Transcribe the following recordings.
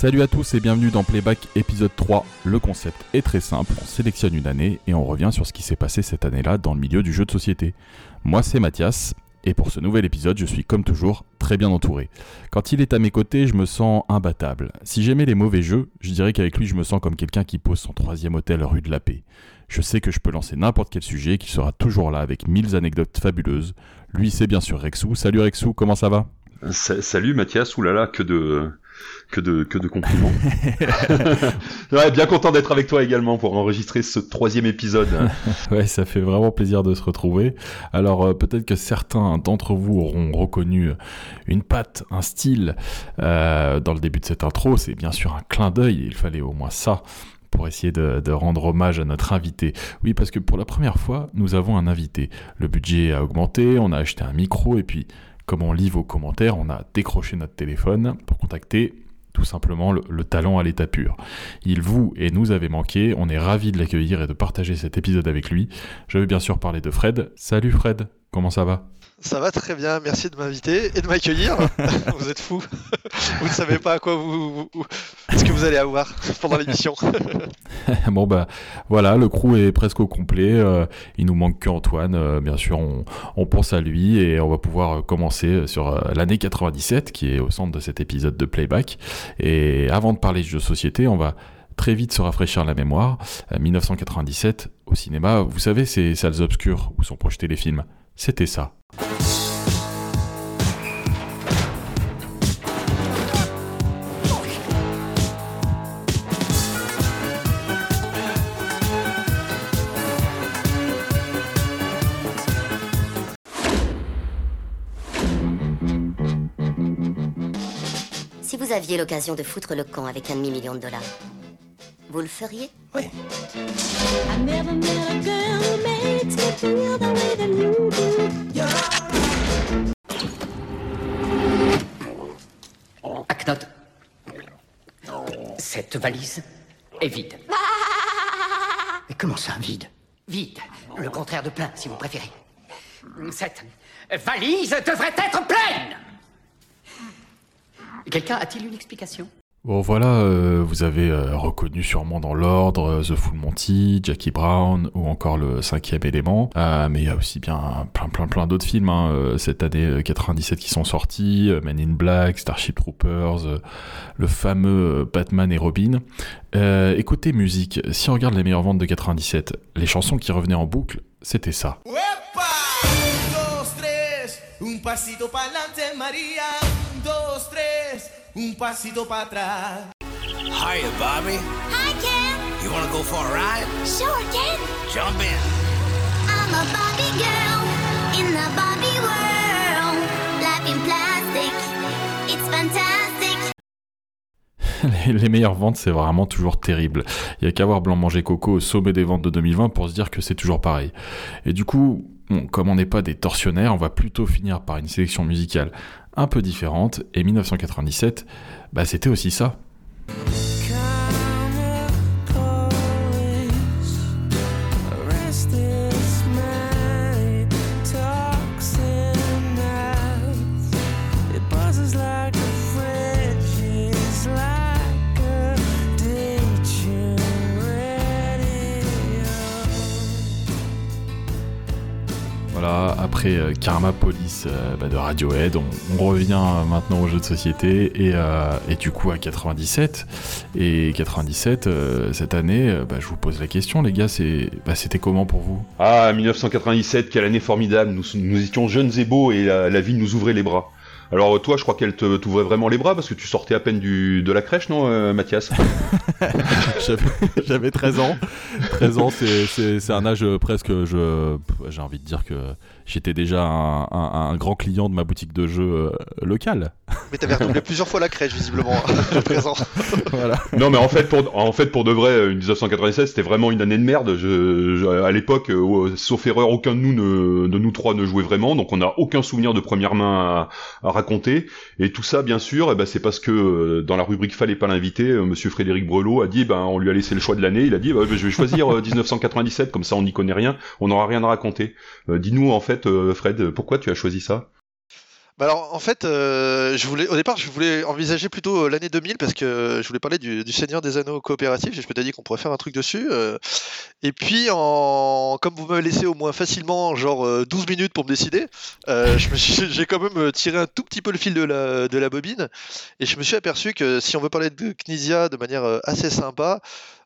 Salut à tous et bienvenue dans Playback épisode 3. Le concept est très simple, on sélectionne une année et on revient sur ce qui s'est passé cette année-là dans le milieu du jeu de société. Moi c'est Mathias et pour ce nouvel épisode je suis comme toujours très bien entouré. Quand il est à mes côtés je me sens imbattable. Si j'aimais les mauvais jeux, je dirais qu'avec lui je me sens comme quelqu'un qui pose son troisième hôtel rue de la Paix. Je sais que je peux lancer n'importe quel sujet, qu'il sera toujours là avec mille anecdotes fabuleuses. Lui c'est bien sûr Rexou. Salut Rexou, comment ça va? Salut Mathias, oulala, que de que de, que de compliments. ouais, bien content d'être avec toi également pour enregistrer ce troisième épisode. ouais, ça fait vraiment plaisir de se retrouver. Alors euh, peut-être que certains d'entre vous auront reconnu une patte, un style euh, dans le début de cette intro. C'est bien sûr un clin d'œil, il fallait au moins ça pour essayer de, de, rendre hommage à notre invité. Oui, parce que pour la première fois, nous avons un invité. Le budget a augmenté, on a acheté un micro et puis comme on lit vos commentaires, on a décroché notre téléphone pour contacter tout simplement le, talent à l'état pur. Il vous et nous avait manqué, on est ravis de l'accueillir et de partager cet épisode avec lui. Je vais bien sûr parler de Fred. Salut Fred, comment ça va? Ça va très bien, merci de m'inviter et de m'accueillir. vous êtes fous. vous ne savez pas à quoi vous, ce que vous allez avoir pendant l'émission. bon bah voilà, le crew est presque au complet. Euh, il nous manque que Antoine. Euh, bien sûr, on, on, pense à lui et on va pouvoir commencer sur euh, l'année 97 qui est au centre de cet épisode de Playback. Et avant de parler de jeux de société, on va très vite se rafraîchir la mémoire. 1997 au cinéma, vous savez ces salles obscures où sont projetés les films. C'était ça. Si vous aviez l'occasion de foutre le camp avec un demi-million de dollars, vous le feriez? Oui. Cette valise est vide. Mais comment ça, vide? Vide. Le contraire de plein, si vous préférez. Cette valise devrait être pleine Quelqu'un a-t-il une explication? Bon voilà, euh, vous avez euh, reconnu sûrement dans l'ordre euh, The Full Monty, Jackie Brown ou encore le cinquième élément. mais il y a aussi bien plein plein plein d'autres films hein, cette année 97 qui sont sortis, Men in Black, Starship Troopers, le fameux Batman et Robin. écoutez musique, si on regarde les meilleures ventes de 97, les chansons qui revenaient en boucle, c'était ça. Un pasito para atrás. Hiya, Bobby. Hi, Ken. You want to go for a ride? Sure, Ken. Jump in. I'm a Bobby girl in the Bobby world. Life in plastic, it's fantastic. les, meilleures ventes, c'est vraiment toujours terrible. Il y a qu'à voir Blanc Manger Coco au sommet des ventes de 2020 pour se dire que c'est toujours pareil. Et du coup, bon, comme on n'est pas des tortionnaires, on va plutôt finir par une sélection musicale un peu différente, et 1997, bah, c'était aussi ça. Euh, Karma Police euh, bah, de Radiohead, on, revient maintenant au jeu de société et, euh, et, du coup à 97. Et 97, cette année, bah, je vous pose la question, les gars, c'est, bah, c'était comment pour vous? Ah, 1997, quelle année formidable. Nous, nous étions jeunes et beaux et la vie nous ouvrait les bras. Alors toi, je crois qu'elle t'ouvrait vraiment les bras parce que tu sortais à peine du, de la crèche, non, euh, Mathias? J'avais 13 ans. 13 ans, c'est un âge presque, j'ai envie de dire que j'étais déjà un, grand client de ma boutique de jeux euh, locale. Mais t'avais redoublé plusieurs fois la crèche, visiblement, à 13 ans. voilà. Non, mais en fait, pour, en fait, pour de vrai, 1996, c'était vraiment une année de merde. Je, à l'époque, euh, sauf erreur, aucun de nous, ne, de nous trois ne jouait vraiment, donc on n'a aucun souvenir de première main à, raconter. Et tout ça, bien sûr, eh ben, c'est parce que euh, dans la rubrique Fallait pas l'inviter, Monsieur Frédéric Brelot a dit, ben, on lui a laissé le choix de l'année. Il a dit, bah, je vais choisir 1997, comme ça on n'y connaît rien, on n'aura rien à raconter. Dis-nous en fait euh, Fred, pourquoi tu as choisi ça? Bah alors en fait, euh, je voulais, au départ, je voulais envisager plutôt euh, l'année 2000 parce que je voulais parler du, Seigneur des Anneaux coopératif. Et je m'étais dit qu'on pourrait faire un truc dessus. Et puis, en, comme vous m'avez laissé au moins facilement genre 12 minutes pour me décider, j'ai quand même tiré un tout petit peu le fil de la, de la bobine et je me suis aperçu que si on veut parler de Knizia de manière assez sympa,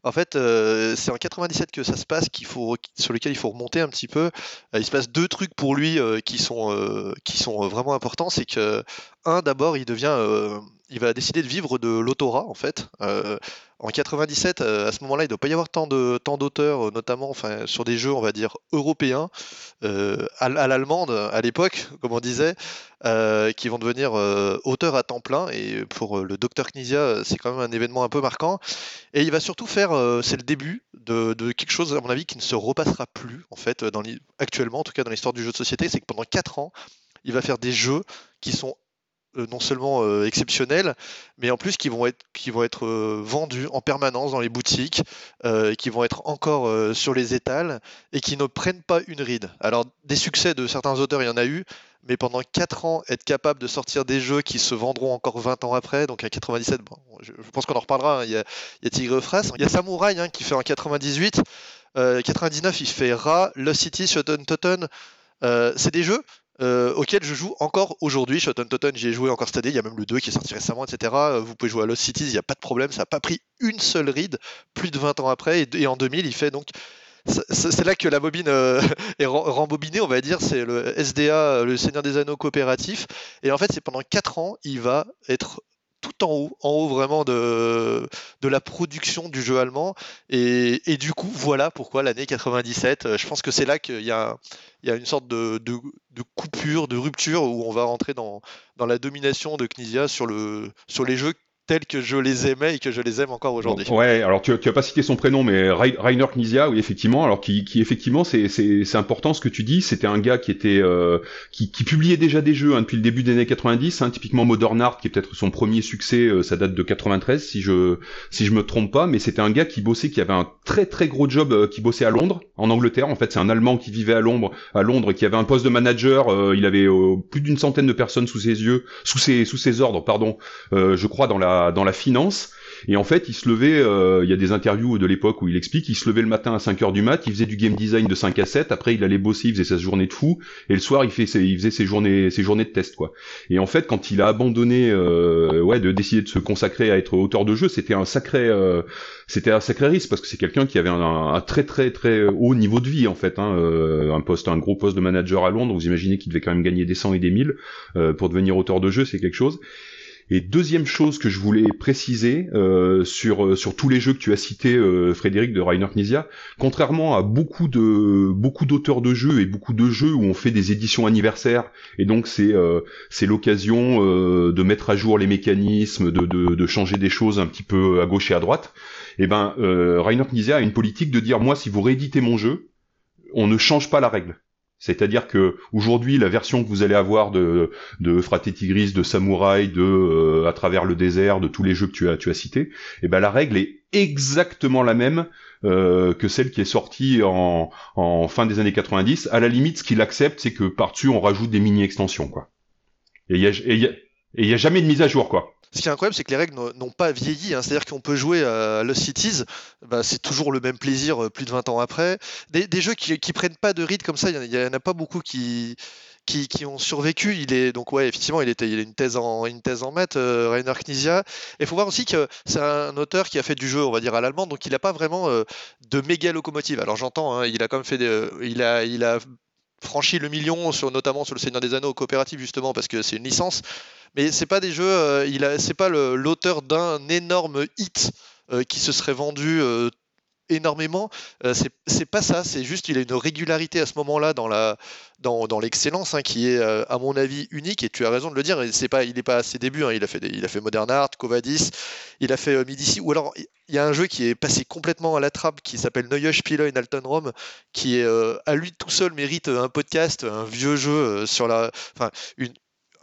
en fait, euh, c'est en 97 que ça se passe, qu'il faut, sur lequel il faut remonter un petit peu. Euh, il se passe deux trucs pour lui euh, qui sont, qui sont vraiment importants. C'est que, un, d'abord, il devient, il va décider de vivre de l'autorat, en fait. en 97, à ce moment-là, il ne doit pas y avoir tant de tant d'auteurs, notamment enfin, sur des jeux, on va dire, européens, à, l'allemande à l'époque, comme on disait, qui vont devenir auteurs à temps plein. Et pour le docteur Knizia, c'est quand même un événement un peu marquant. Et il va surtout faire euh, c'est le début de, quelque chose, à mon avis, qui ne se repassera plus, en fait, actuellement, en tout cas dans l'histoire du jeu de société, c'est que pendant 4 ans, il va faire des jeux qui sont euh, non seulement euh, exceptionnels, mais en plus qui vont être, être vendus en permanence dans les boutiques, qui vont être encore sur les étals, et qui ne prennent pas une ride. Alors, des succès de certains auteurs, il y en a eu, mais pendant 4 ans, être capable de sortir des jeux qui se vendront encore 20 ans après, donc à 97, bon, je, pense qu'on en reparlera, hein, il, y a, a, Tigre Fras, il y a Samouraï hein, qui fait en 98, euh, 99 il fait Ra, Lost City, Shoten Totten, euh, c'est des jeux euh, auxquels je joue encore aujourd'hui. Shoten Totten, j'y ai joué encore cette année, il y a même le 2 qui est sorti récemment, etc. Euh, vous pouvez jouer à Lost Cities, il n'y a pas de problème, ça n'a pas pris une seule ride plus de 20 ans après, et, en 2000 il fait donc c'est là que la bobine euh, est rembobinée, on va dire, c'est le SDA, le Seigneur des Anneaux coopératif. Et en fait, c'est pendant 4 ans, il va être tout en haut, en haut vraiment de, de la production du jeu allemand. Et, et du coup, voilà pourquoi l'année 97, euh, je pense que c'est là qu'il y, a, il y a une sorte de, de, coupure, de rupture, où on va rentrer dans, dans la domination de Knizia sur, le, sur les jeux tels que je les aimais et que je les aime encore aujourd'hui. Ouais, alors tu, tu as pas cité son prénom, mais Rainer Knizia, oui effectivement, alors qui, qui effectivement c'est c'est important ce que tu dis. C'était un gars qui était euh, qui, qui, publiait déjà des jeux hein, depuis le début des années 90, hein, typiquement Modern Art, qui est peut-être son premier succès, euh, ça date de 93 si je si je me trompe pas, mais c'était un gars qui bossait, qui avait un très très gros job, euh, qui bossait à Londres, en Angleterre. En fait, c'est un Allemand qui vivait à Londres, à Londres, et qui avait un poste de manager. il avait plus d'une centaine de personnes sous ses yeux, sous ses sous ses ordres, pardon. je crois dans la dans la finance. Et en fait, il se levait, euh, il y a des interviews de l'époque où il explique, il se levait le matin à 5 heures du mat, il faisait du game design de 5 à 7, après il allait bosser, il faisait sa journée de fou, et le soir il, fait il faisait ses journées, ses journées de test, quoi. Et en fait, quand il a abandonné, euh, ouais, de décider de se consacrer à être auteur de jeu, c'était un sacré, euh, c'était un sacré risque, parce que c'est quelqu'un qui avait un, très très très haut niveau de vie, en fait, hein, un poste, un gros poste de manager à Londres, vous imaginez qu'il devait quand même gagner des 100 et des 1000, pour devenir auteur de jeu, c'est quelque chose. Et deuxième chose que je voulais préciser euh, sur euh, sur tous les jeux que tu as cités, euh, Frédéric de Rainer Knizia, contrairement à beaucoup de beaucoup d'auteurs de jeux et beaucoup de jeux où on fait des éditions anniversaires et donc c'est c'est l'occasion de mettre à jour les mécanismes, de, de, changer des choses un petit peu à gauche et à droite. Et eh ben Rainer Knizia a une politique de dire moi si vous rééditez mon jeu, on ne change pas la règle. C'est-à-dire que aujourd'hui, la version que vous allez avoir de, de Fraté Tigris, de Samouraï, de euh, À travers le désert, de tous les jeux que tu as, tu as cités, eh ben la règle est exactement la même euh, que celle qui est sortie en, en fin des années 90. À la limite, ce qu'il accepte, c'est que par-dessus, on rajoute des mini-extensions, quoi. Et il y a, y a jamais de mise à jour, quoi. Ce qui est incroyable, c'est que les règles n'ont pas vieilli. Hein. C'est-à-dire qu'on peut jouer à Lost Cities, bah, c'est toujours le même plaisir euh, plus de 20 ans après. Des, jeux qui, qui prennent pas de rythme comme ça, il y, en a pas beaucoup qui, ont survécu. Donc ouais, effectivement, il était, a une thèse en une thèse en maths, euh, Rainer Knizia. Et il faut voir aussi que c'est un auteur qui a fait du jeu, on va dire à l'allemand, donc il n'a pas vraiment euh, de méga locomotive. Alors j'entends, hein, il a quand même fait, il a franchi le million sur notamment sur le Seigneur des Anneaux coopératif justement parce que c'est une licence mais c'est pas des jeux, euh, il c'est pas l'auteur d'un énorme hit euh, qui se serait vendu euh, énormément. c'est pas ça, c'est juste il a une régularité à ce moment-là dans la dans, dans l'excellence hein, qui est à mon avis unique et tu as raison de le dire. C'est pas il n'est pas à ses débuts. Hein, il a fait il a fait Modern Art, Covadis, il a fait Midici ou alors il y a un jeu qui est passé complètement à la trappe qui s'appelle Neue Spiele in Altenrom qui est à lui tout seul mérite un podcast, un vieux jeu sur la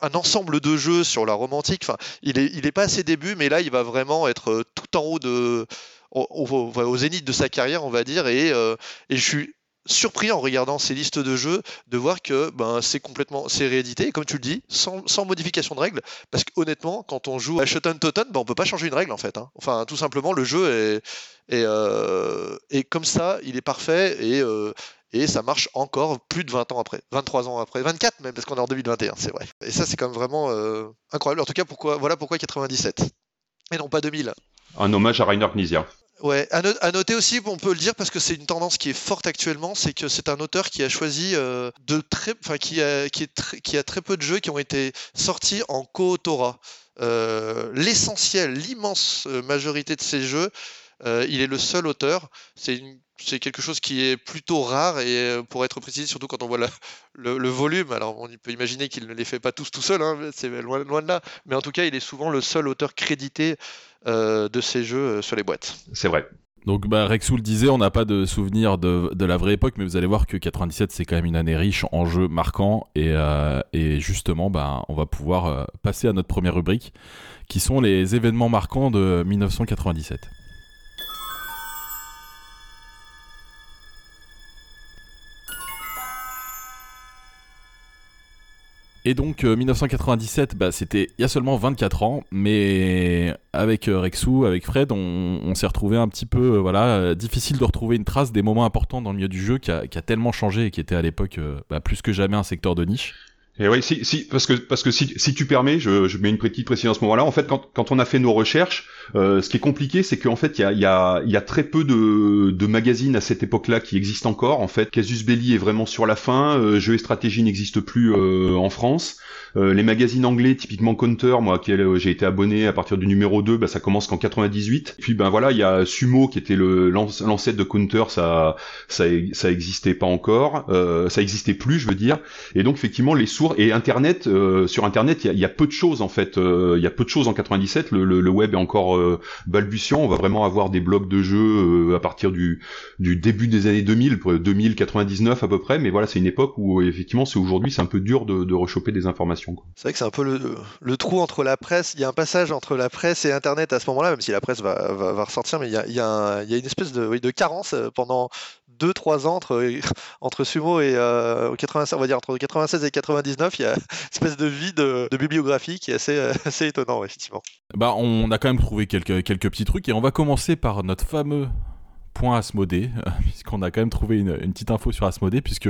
un ensemble de jeux sur la romantique. Enfin, il est, pas à ses débuts, mais là, il va vraiment être euh, tout en haut de, au, zénith de sa carrière, on va dire. Et, euh, et je suis surpris en regardant ces listes de jeux de voir que ben, c'est complètement c'est réédité, comme tu le dis, sans, modification de règles. Parce que honnêtement, quand on joue à Shoten Totten, ben, on peut pas changer une règle en fait. Hein. Enfin, tout simplement, le jeu est, est, euh, comme ça, il est parfait et, et ça marche encore plus de 20 ans après, 23 ans après, 24 même, parce qu'on est en 2021, c'est vrai. Et ça, c'est quand même vraiment euh, incroyable. En tout cas, pourquoi, voilà pourquoi 97 et non pas 2000. Un hommage à Rainer Knizia. Ouais, à, noter aussi, on peut le dire parce que c'est une tendance qui est forte actuellement, c'est que c'est un auteur qui a choisi euh, de très, enfin qui a, qui, est qui a très peu de jeux qui ont été sortis en co-autorat. Euh, l'essentiel, l'immense majorité de ces jeux, il est le seul auteur. C'est c'est quelque chose qui est plutôt rare et pour être précis, surtout quand on voit le, volume, alors on peut imaginer qu'il ne les fait pas tous tout seul, hein, c'est loin, de là, mais en tout cas il est souvent le seul auteur crédité euh, de ces jeux euh, sur les boîtes. C'est vrai. Donc bah, Rexou le disait, on n'a pas de souvenir de, la vraie époque, mais vous allez voir que 97 c'est quand même une année riche en jeux marquants et, euh, justement bah, on va pouvoir passer à notre première rubrique qui sont les événements marquants de 1997. Et donc 1997, euh, bah, c'était il y a seulement 24 ans, mais avec euh, Rexou, avec Fred, on, s'est retrouvé un petit peu, euh, voilà, difficile de retrouver une trace des moments importants dans le milieu du jeu qui a, tellement changé et qui était à l'époque bah, plus que jamais un secteur de niche. Et oui, si, si, parce que parce que si, si tu permets, je, je mets une petite précision à ce moment-là. En fait, quand, quand on a fait nos recherches, euh, ce qui est compliqué, c'est qu'en fait, il y a, y, a, y a très peu de, de magazines à cette époque-là qui existent encore. En fait, Casus Belli est vraiment sur la fin. Euh, Jeux et stratégie n'existe plus euh, en France. Euh, les magazines anglais, typiquement Counter, moi, qui j'ai été abonné à partir du numéro 2, bah, ça commence qu'en 98. Puis ben voilà, il y a Sumo qui était le l'ancêtre de Counter, ça ça ça existait pas encore, euh, ça existait plus, je veux dire. Et donc effectivement, les sources et Internet, euh, sur Internet, il y a, peu de choses en fait. Euh, il y a peu de choses en 97. Le, web est encore euh, balbutiant. On va vraiment avoir des blogs de jeux à partir du, début des années 2000, 2099 à peu près. Mais voilà, c'est une époque où effectivement, c'est aujourd'hui, c'est un peu dur de, de rechoper des informations. C'est vrai que c'est un peu le, trou entre la presse. Il y a un passage entre la presse et Internet à ce moment-là, même si la presse va, ressortir, mais il y a, une espèce de carence pendant 2-3 ans entre, Sumo et euh, 96, on va dire entre 96 et 99, il y a une espèce de vide de, bibliographie qui est assez, assez étonnant, effectivement. Bah, on a quand même trouvé quelques, quelques petits trucs et on va commencer par notre fameux point Asmodée, puisqu'on a quand même trouvé une, petite info sur Asmodée, puisque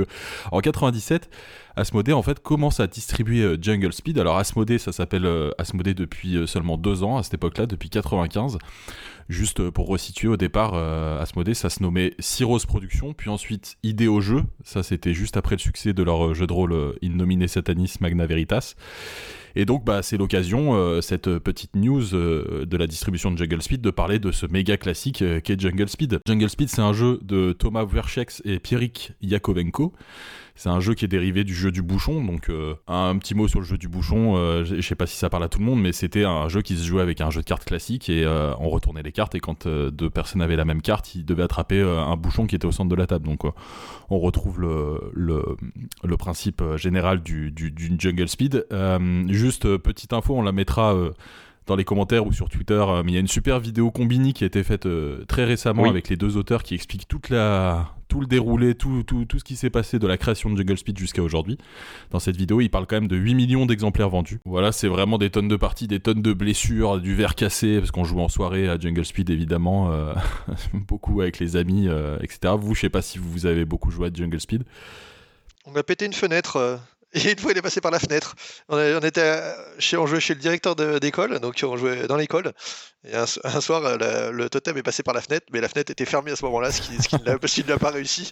en 97, Asmodée en fait commence à distribuer euh, Jungle Speed. Alors Asmodée, ça s'appelle euh, Asmodée depuis euh, seulement deux ans à cette époque-là, depuis 95. Juste pour resituer, au départ, Asmodée, ça se nommait Cyros Productions, puis ensuite Ideo Jeux. Ça, c'était juste après le succès de leur jeu de rôle In Nomine Satanis Magna Veritas. Et donc, bah, c'est l'occasion, euh, cette petite news euh, de la distribution de Jungle Speed, de parler de ce méga classique euh, qu'est Jungle Speed. Jungle Speed, c'est un jeu de Thomas Werchex et Pierrick Yakovenko. C'est un jeu qui est dérivé du jeu du bouchon, donc euh, un petit mot sur le jeu du bouchon, je sais pas si ça parle à tout le monde, mais c'était un jeu qui se jouait avec un jeu de cartes classique et on retournait les cartes et quand deux personnes avaient la même carte, ils devaient attraper un bouchon qui était au centre de la table. Donc on retrouve le, le, principe général du, du, Jungle Speed. Juste petite info, on la mettra dans les commentaires ou sur Twitter, euh, mais il y a une super vidéo combini qui a été faite euh, très récemment avec les deux auteurs qui expliquent toute la, tout le déroulé, tout, tout, tout ce qui s'est passé de la création de Jungle Speed jusqu'à aujourd'hui. Dans cette vidéo, il parle quand même de 8 millions d'exemplaires vendus. Voilà, c'est vraiment des tonnes de parties, des tonnes de blessures, du verre cassé, parce qu'on joue en soirée à Jungle Speed évidemment, euh, beaucoup avec les amis, etc. Vous, je sais pas si vous avez beaucoup joué à Jungle Speed. On a pété une fenêtre et une fois, il est passé par la fenêtre. On, était chez, on jouait chez le directeur d'école, donc on jouait dans l'école. Et un, soir, le totem est passé par la fenêtre, mais la fenêtre était fermée à ce moment-là, ce qui, ce n'a pas réussi.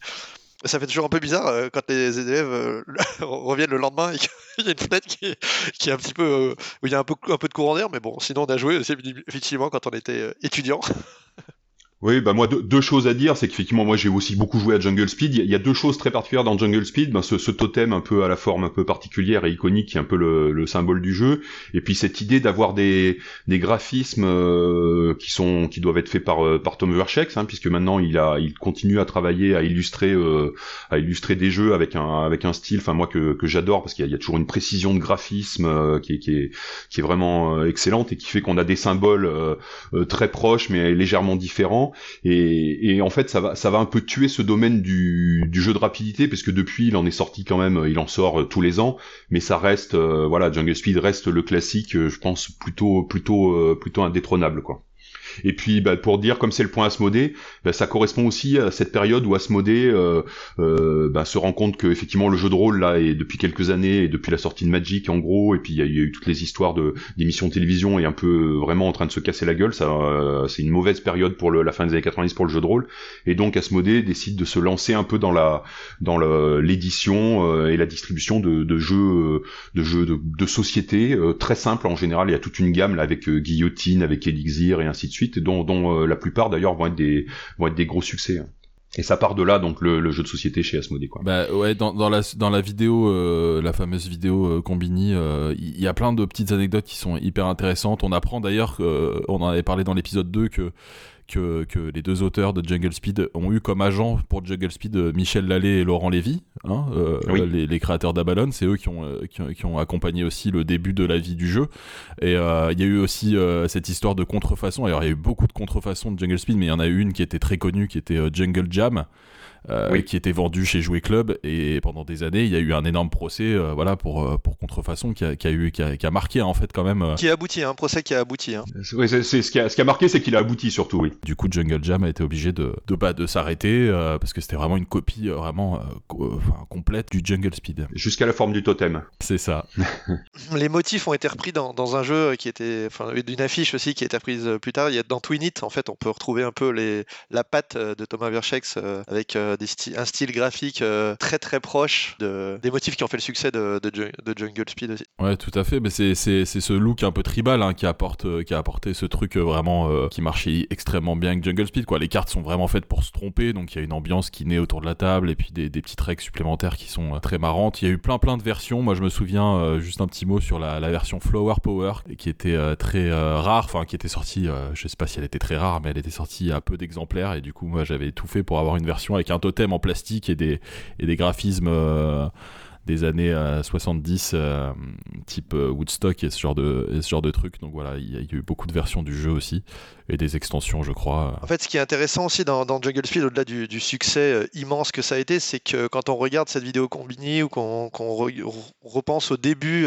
Ça fait toujours un peu bizarre euh, quand les élèves euh, reviennent le lendemain et qu'il y a une fenêtre qui est, un petit peu euh, où il y a un peu, un peu de courant d'air, mais bon, sinon on a joué effectivement quand on était étudiant. Oui, bah moi deux, choses à dire, c'est qu'effectivement moi j'ai aussi beaucoup joué à Jungle Speed. Il y, a deux choses très particulières dans Jungle Speed, ben, ce, ce, totem un peu à la forme un peu particulière et iconique, qui est un peu le, le symbole du jeu, et puis cette idée d'avoir des, des graphismes euh, qui sont qui doivent être faits par euh, par Tom Verchex, hein, puisque maintenant il a il continue à travailler à illustrer euh, à illustrer des jeux avec un avec un style, enfin moi que, que j'adore parce qu'il y, a toujours une précision de graphisme qui est qui est qui est vraiment excellente et qui fait qu'on a des symboles très proches mais légèrement différents Et, en fait, ça va, ça va un peu tuer ce domaine du, jeu de rapidité, parce que depuis, il en est sorti quand même, il en sort tous les ans, mais ça reste, voilà, Jungle Speed reste le classique, je pense plutôt, plutôt, plutôt indétrônable, quoi. Et puis bah, pour dire comme c'est le point Asmodée, bah, ça correspond aussi à cette période où Asmodée euh, euh, bah, se rend compte que effectivement le jeu de rôle là est depuis quelques années et depuis la sortie de Magic en gros et puis il y, a eu toutes les histoires de d'émissions de télévision et un peu vraiment en train de se casser la gueule. Ça euh, c'est une mauvaise période pour le, la fin des années 90 pour le jeu de rôle et donc Asmodée décide de se lancer un peu dans la dans l'édition euh, et la distribution de, de jeux euh, de jeux de, de société très simple en général. Il y a toute une gamme là avec Guillotine, avec Elixir et ainsi de suite dont, dont euh, la plupart d'ailleurs vont être des vont être des gros succès. Hein. Et ça part de là, donc le, jeu de société chez Asmodee, quoi. Bah ouais, dans, dans la dans la vidéo, euh, la fameuse vidéo euh, Combini, il y, a plein de petites anecdotes qui sont hyper intéressantes. On apprend d'ailleurs, on en avait parlé dans l'épisode 2 que que, que, les deux auteurs de Jungle Speed ont eu comme agent pour Jungle Speed euh, Michel Lallet et Laurent Lévy, hein, euh, les, les, créateurs d'Abalon. C'est eux qui ont, euh, qui, qui, ont accompagné aussi le début de la vie du jeu. Et euh, il y a eu aussi cette histoire de contrefaçon. Alors il y a eu beaucoup de contrefaçons de Jungle Speed, mais il y en a eu une qui était très connue, qui était Jungle Jam. Euh, qui était vendu chez Jouet Club. Et pendant des années il y a eu un énorme procès euh, voilà pour euh, pour contrefaçon qui a, qui a eu qui a, qui a, marqué en fait quand même qui a abouti un procès qui a abouti hein. oui c'est ce qui a ce qui a marqué c'est qu'il a abouti surtout oui. Du coup Jungle Jam a été obligé de de bah, de s'arrêter parce que c'était vraiment une copie vraiment complète du Jungle Speed. Jusqu'à la forme du totem. C'est ça. Les motifs ont été repris dans, dans un jeu qui était enfin d'une affiche aussi qui a été reprise plus tard. Il y a dans Twin It en fait on peut retrouver un peu les la patte de Thomas Verchex avec un style graphique euh, très très proche de, des motifs qui ont fait le succès de, Jungle Speed aussi. Ouais, tout à fait. Mais c'est ce look un peu tribal hein, qui, apporte, euh, qui a apporté ce truc euh, vraiment qui marchait extrêmement bien avec Jungle Speed. Quoi. Les cartes sont vraiment faites pour se tromper, donc il y a une ambiance qui naît autour de la table et puis des, des petites règles supplémentaires qui sont très marrantes. Il y a eu plein plein de versions. Moi, je me souviens juste un petit mot sur la, la version Flower Power qui était très rare, enfin qui était sortie. je sais pas si elle était très rare, mais elle était sortie à peu d'exemplaires et du coup, moi, j'avais tout fait pour avoir une version avec un totem en plastique et des, et des graphismes euh, des années 70 euh, euh, type Woodstock et ce genre de ce genre de trucs. Donc voilà il y, a eu beaucoup de versions du jeu aussi et des extensions je crois. En fait ce qui est intéressant aussi dans, Jungle Speed au-delà du, succès immense que ça a été c'est que quand on regarde cette vidéo combinée ou qu'on repense au début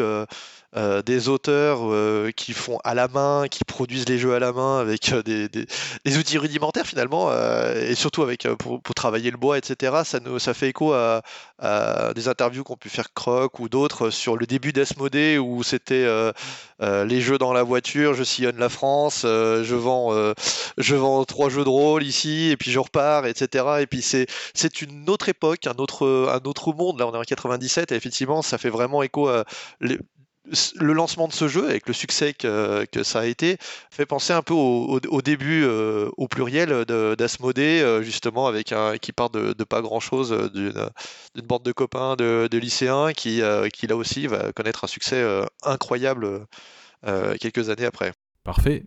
des auteurs euh, qui font à la main, qui produisent les jeux à la main avec euh, des, des, outils rudimentaires finalement, et surtout avec pour, pour, travailler le bois, etc. Ça, nous, ça fait écho à, des interviews qu'ont pu faire Croc ou d'autres sur le début d'Asmodée où c'était les jeux dans la voiture, je sillonne la France, je vends je vends trois jeux de rôle ici et puis je repars, etc. Et puis c'est c'est une autre époque, un autre un autre monde. Là, on est en 97 et effectivement, ça fait vraiment écho à le lancement de ce jeu, avec le succès que, ça a été, fait penser un peu au, début, euh, au pluriel d'Asmodée, euh, justement, avec qui part de, pas grand-chose, euh, d'une bande de copains, de, lycéens, qui, qui là aussi va connaître un succès incroyable quelques années après. Parfait.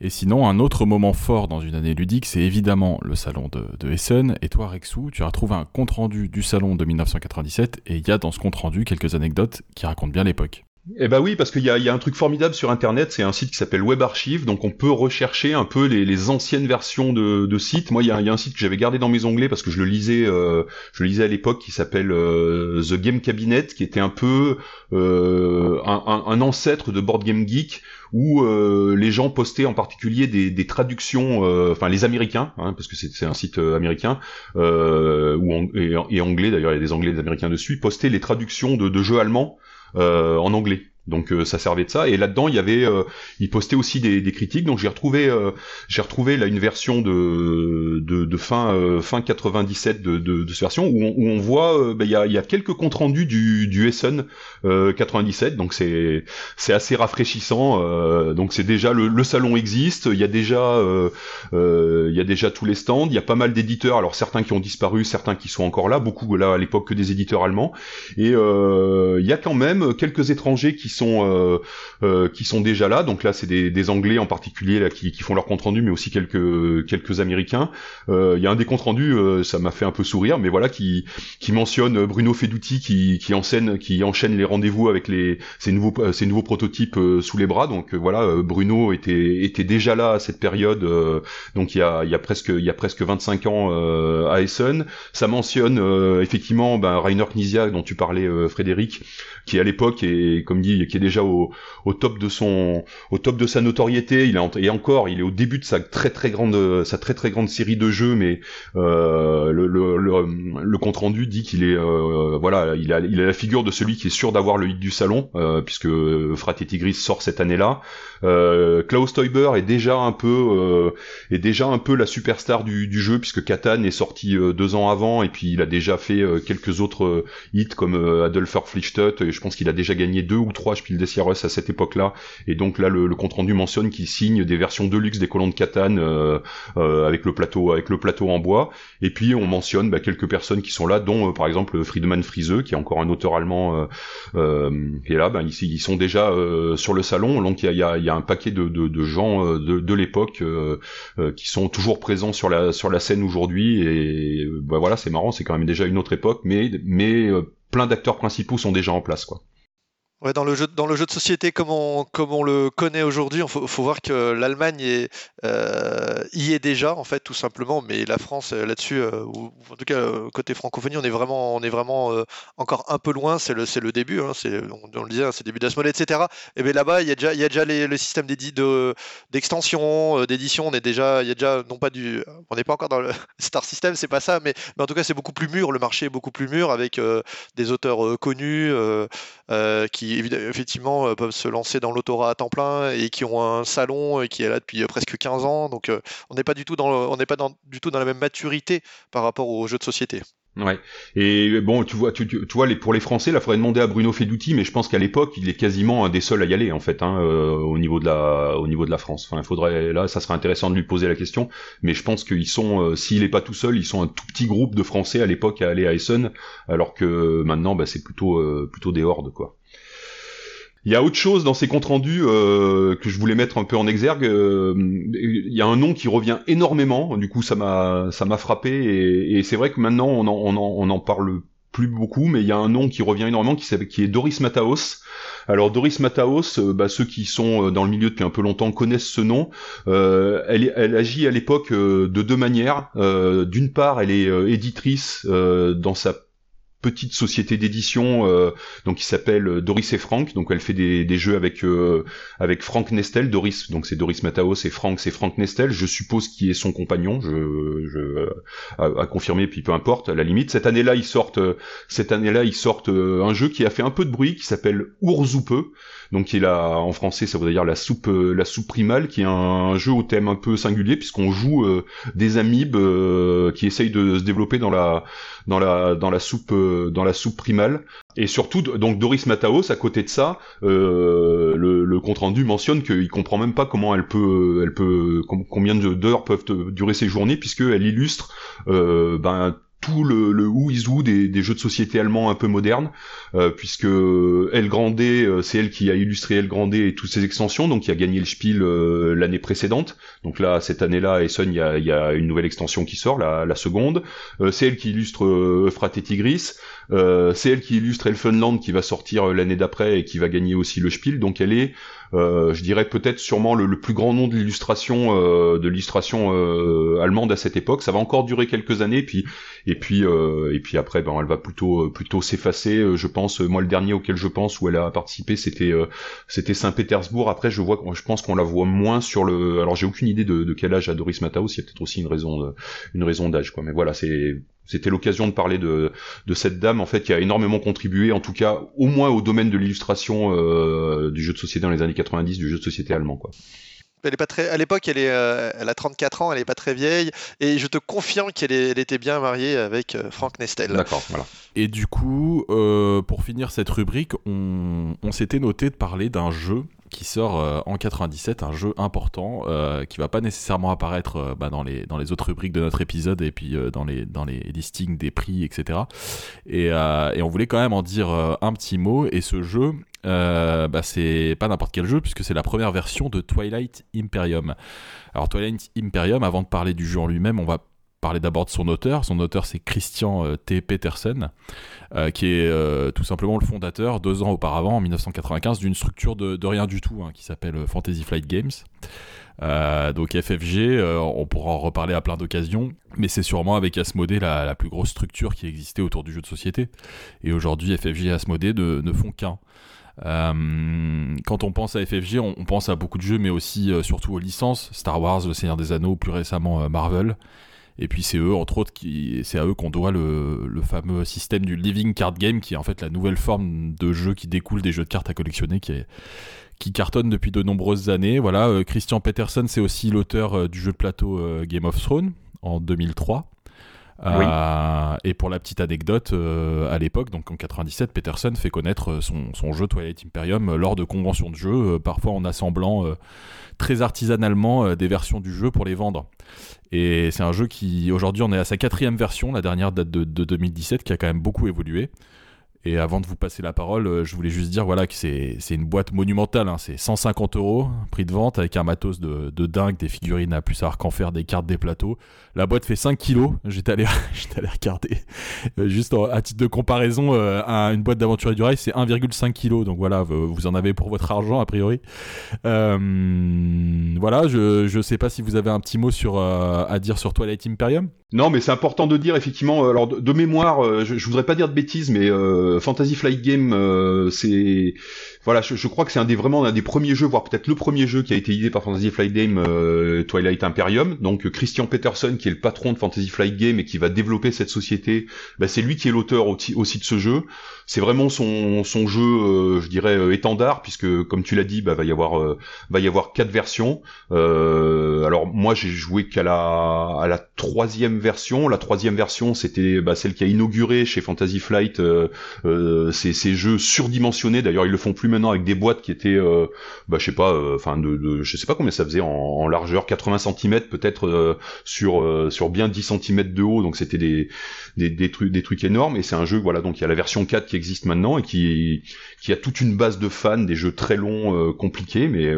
Et sinon, un autre moment fort dans une année ludique, c'est évidemment le salon de, Essen. Et toi, Rexou, tu as retrouvé un compte-rendu du salon de 1997, et il y a dans ce compte-rendu quelques anecdotes qui racontent bien l'époque. Eh ben oui, parce qu'il y a, un truc formidable sur Internet, c'est un site qui s'appelle Web Archive, donc on peut rechercher un peu les, anciennes versions de, sites. Moi, il y, a, un site que j'avais gardé dans mes onglets parce que je le lisais, euh, je le lisais à l'époque, qui s'appelle euh, The Game Cabinet, qui était un peu euh, un, ancêtre de Board Game Geek, où les gens postaient en particulier des, traductions, enfin les Américains, hein, parce que c'est un site américain ou et, anglais d'ailleurs, il y a des Anglais et des Américains dessus, postaient les traductions de, de jeux allemands euh, en anglais. Donc euh, ça servait de ça. Et là-dedans, il y avait, euh, il postait aussi des, des critiques. Donc j'ai retrouvé, euh, j'ai retrouvé là une version de de, de fin fin 97 de, de, de, cette version où on, où on voit, bah, il y, a, y, a, quelques comptes rendus du du Essen 97. Donc c'est c'est assez rafraîchissant. donc c'est déjà le, le, salon existe. Il y a déjà il y a déjà tous les stands. Il y a pas mal d'éditeurs. Alors certains qui ont disparu, certains qui sont encore là. Beaucoup là à l'époque que des éditeurs allemands. Et il y a quand même quelques étrangers qui sont qui sont déjà là. Donc là, c'est des, Anglais en particulier qui, font leur compte rendu, mais aussi quelques Américains. Il y a un des comptes rendus, ça m'a fait un peu sourire, mais voilà, qui mentionne Bruno Feduti qui enchaîne les rendez-vous avec les ces nouveaux prototypes sous les bras. Donc voilà, Bruno était déjà là à cette période. donc il y a il y a presque il y a presque 25 ans à Essen. Ça mentionne effectivement ben, Rainer Knizia dont tu parlais Frédéric qui à l'époque est comme dit qui est déjà au, top de son au top de sa notoriété. Il est et encore il est au début de sa très très grande sa très très grande série de jeux mais euh, le, compte rendu dit qu'il est euh, voilà il a la figure de celui qui est sûr d'avoir le hit du salon euh, puisque Frat et Tigris sort cette année là euh, Klaus Teuber est déjà un peu est déjà un peu la superstar du, du jeu puisque Catan est sorti deux ans avant et puis il a déjà fait quelques autres hits comme Adolfer Flichtet et je pense qu'il a déjà gagné deux ou trois Spiel des Jahres à cette époque-là. Et donc là, le, le compte rendu mentionne qu'il signe des versions de luxe des colons de Catane euh, euh, avec le plateau avec le plateau en bois. Et puis on mentionne bah, quelques personnes qui sont là, dont euh, par exemple Friedman Friese, qui est encore un auteur allemand, est là. Bah, ils sont déjà sur le salon. Donc il y a, un paquet de, gens de, de l'époque qui sont toujours présents sur la sur la scène aujourd'hui. Et bah, voilà, c'est marrant, c'est quand même déjà une autre époque, mais mais plein d'acteurs principaux sont déjà en place, quoi. Ouais, dans le jeu, dans le jeu de société comme on, comme on le connaît aujourd'hui, il faut, voir que l'Allemagne euh, y est déjà en fait tout simplement, mais la France euh, là-dessus, euh, en tout cas côté francophonie, on est vraiment, on est vraiment encore un peu loin. C'est le, le début, hein, on, le disait, hein, c'est le début d'Asmodee, etc. Et bien là-bas, il y a déjà, il y a déjà le système de, d'extension, d'édition. On est déjà, il y a déjà non pas du, on n'est pas encore dans le Star System, c'est pas ça, mais, mais en tout cas c'est beaucoup plus mûr. Le marché est beaucoup plus mûr avec des auteurs connus qui effectivement euh, peuvent se lancer dans l'autorat à temps plein et qui ont un salon qui est là depuis euh, presque 15 ans. Donc euh, on n'est pas du tout dans on n'est pas du tout dans la même maturité par rapport aux jeux de société. Ouais. Et bon, tu vois, tu, vois, les, pour les Français, là, faudrait demander à Bruno Feduti, mais je pense qu'à l'époque, il est quasiment un des seuls à y aller, en fait, hein, au niveau de la, au niveau de la France. Enfin, faudrait, là, ça serait intéressant de lui poser la question, mais je pense qu'ils sont, s'il est pas tout seul, ils sont un tout petit groupe de Français à l'époque à aller à Essen, alors que maintenant, bah, c'est plutôt, plutôt des hordes, quoi. Il y a autre chose dans ces comptes rendus euh, que je voulais mettre un peu en exergue. Euh, il y a un nom qui revient énormément. Du coup, ça m'a ça m'a frappé et, et c'est vrai que maintenant on en, on, en, on en parle plus beaucoup, mais il y a un nom qui revient énormément qui, qui est Doris Mataos. Alors Doris Mataos, euh, bah, ceux qui sont euh, dans le milieu depuis un peu longtemps connaissent ce nom. Euh, elle, elle, agit à l'époque de deux manières. D'une part, elle est éditrice dans sa petite société d'édition euh, donc qui s'appelle euh, Doris et Franck. Donc elle fait des, jeux avec euh, avec Franck Nestel Doris. Donc c'est Doris Mataos et Franck c'est Franck Nestel. Je suppose qui est son compagnon. Je, je à, confirmer puis peu importe à la limite. Cette année-là ils sortent cette année-là ils sortent un jeu qui a fait un peu de bruit qui s'appelle Ourzoupe donc est là en français ça veut dire la soupe la soupe primale qui est un, jeu au thème un peu singulier puisqu'on joue des amibes qui essayent de se développer dans la dans la dans la soupe euh, dans la soupe primale. Et surtout, donc Doris Mataos, à côté de ça, euh, le, compte rendu mentionne qu'il comprend même pas comment elle peut, elle peut, combien d'heures peuvent durer ses journées, puisque elle illustre euh, ben tout le, le who is who des, des, jeux de société allemands un peu modernes, euh, puisque El Grande, euh, c'est elle qui a illustré El Grande et toutes ses extensions, donc qui a gagné le Spiel euh, l'année précédente. Donc là, cette année-là, Essen, il y a, y a, une nouvelle extension qui sort, la, la seconde. Euh, c'est elle qui illustre Euphrate et Tigris. c'est elle qui illustre Elfenland qui va sortir l'année d'après et qui va gagner aussi le Spiel. Donc elle est euh, je dirais peut-être sûrement le, le, plus grand nom de l'illustration euh, de l'illustration euh, allemande à cette époque. Ça va encore durer quelques années, puis et puis et puis après, ben elle va plutôt plutôt s'effacer. Je pense, moi le dernier auquel je pense où elle a participé, c'était c'était Saint-Pétersbourg. Après, je vois, je pense qu'on la voit moins sur le. Alors j'ai aucune idée de, de, quel âge a Doris Mataus. Il y a peut-être aussi une raison une raison d'âge, quoi. Mais voilà, c'est c'était l'occasion de parler de, de, cette dame en fait qui a énormément contribué, en tout cas au moins au domaine de l'illustration euh, du jeu de société dans les années 90, du jeu de société allemand quoi. Elle est pas très, à l'époque, elle, est, euh, elle a 34 ans, elle est pas très vieille, et je te confirme qu'elle elle était bien mariée avec euh, Frank Nestel. D'accord, voilà. Et du coup, pour finir cette rubrique, on, on s'était noté de parler d'un jeu qui sort euh, en 97, un jeu important euh, qui va pas nécessairement apparaître euh, bah, dans, les, autres rubriques de notre épisode et puis dans, les, dans les listings des prix, etc. Et, on voulait quand même en dire un petit mot. Et ce jeu, bah, c'est pas n'importe quel jeu puisque c'est la première version de Twilight Imperium. Alors Twilight Imperium, avant de parler du jeu en lui-même, on va parler d'abord de son auteur. Son auteur, c'est Christian euh, T. Petersen, euh, qui est euh, tout simplement le fondateur, deux ans auparavant, en 1995, d'une structure de, rien du tout, hein, qui s'appelle Fantasy Flight Games. donc FFG, on pourra en reparler à plein d'occasions, mais c'est sûrement avec Asmodée la, plus grosse structure qui existait autour du jeu de société. Et aujourd'hui, FFG et Asmodée ne, font qu'un. quand on pense à FFG, on, pense à beaucoup de jeux, mais aussi surtout aux licences Star Wars, Le Seigneur des Anneaux, plus récemment Marvel. Et puis c'est eux, entre autres, qui, c'est à eux qu'on doit le, fameux système du Living Card Game, qui est en fait la nouvelle forme de jeu qui découle des jeux de cartes à collectionner, qui, est, cartonne depuis de nombreuses années. Voilà, euh, Christian Peterson, c'est aussi l'auteur euh, du jeu de plateau euh, Game of Thrones en 2003. Et pour la petite anecdote, à l'époque, donc en 97, Peterson fait connaître son, son, jeu Twilight Imperium lors de conventions de jeux, parfois en assemblant très artisanalement des versions du jeu pour les vendre. Et c'est un jeu qui, aujourd'hui, on est à sa quatrième version, la dernière date de, de 2017, qui a quand même beaucoup évolué. Et avant de vous passer la parole, euh, je voulais juste dire voilà, que c'est une boîte monumentale. Hein. C'est 150 euros, prix de vente, avec un matos de, dingue, des figurines à plus savoir qu'en faire, des cartes, des plateaux. La boîte fait 5 kilos. J'étais allé, allé regarder. Euh, juste à titre de comparaison, euh, une boîte d'aventure du rail, c'est 1,5 kilos. Donc voilà, vous en avez pour votre argent, a priori. voilà, je ne sais pas si vous avez un petit mot sur, à dire sur Twilight Imperium. Non, mais c'est important de dire, effectivement. Alors, de, mémoire, je, je voudrais pas dire de bêtises, mais Fantasy Flight Game, euh, c'est voilà, je, crois que c'est un des vraiment un des premiers jeux, voire peut-être le premier jeu qui a été idée par Fantasy Flight Game, euh, Twilight Imperium. Donc Christian Peterson, qui est le patron de Fantasy Flight Game et qui va développer cette société, bah, c'est lui qui est l'auteur aussi, de ce jeu. C'est vraiment son, son jeu, euh, je dirais étendard, puisque comme tu l'as dit, bah, va y avoir va y avoir quatre versions. alors moi j'ai joué qu'à la à la troisième version. La troisième version, c'était bah, celle qui a inauguré chez Fantasy Flight euh, ces, ces, jeux surdimensionnés. D'ailleurs, ils le font plus avec des boîtes qui étaient, euh, bah, je sais pas, euh, enfin, de, je sais pas combien ça faisait en, largeur, 80 cm peut-être sur sur bien 10 cm de haut. Donc c'était des trucs énormes. Et c'est un jeu, voilà, donc il y a la version 4 qui existe maintenant et qui qui a toute une base de fans, des jeux très longs, compliqués, mais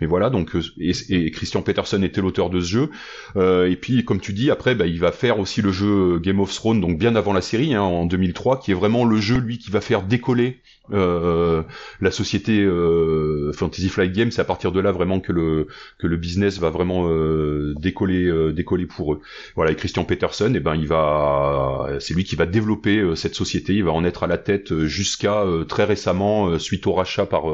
mais voilà. Donc et, Christian Peterson était l'auteur de ce jeu. et puis comme tu dis, après, bah, il va faire aussi le jeu Game of Thrones, donc bien avant la série, hein, en 2003, qui est vraiment le jeu lui qui va faire décoller euh, la société euh, Fantasy Flight Games, c'est à partir de là vraiment que le que le business va vraiment euh, décoller décoller pour eux. Voilà, et Christian Peterson, et eh ben il va c'est lui qui va développer cette société, il va en être à la tête jusqu'à très récemment suite au rachat par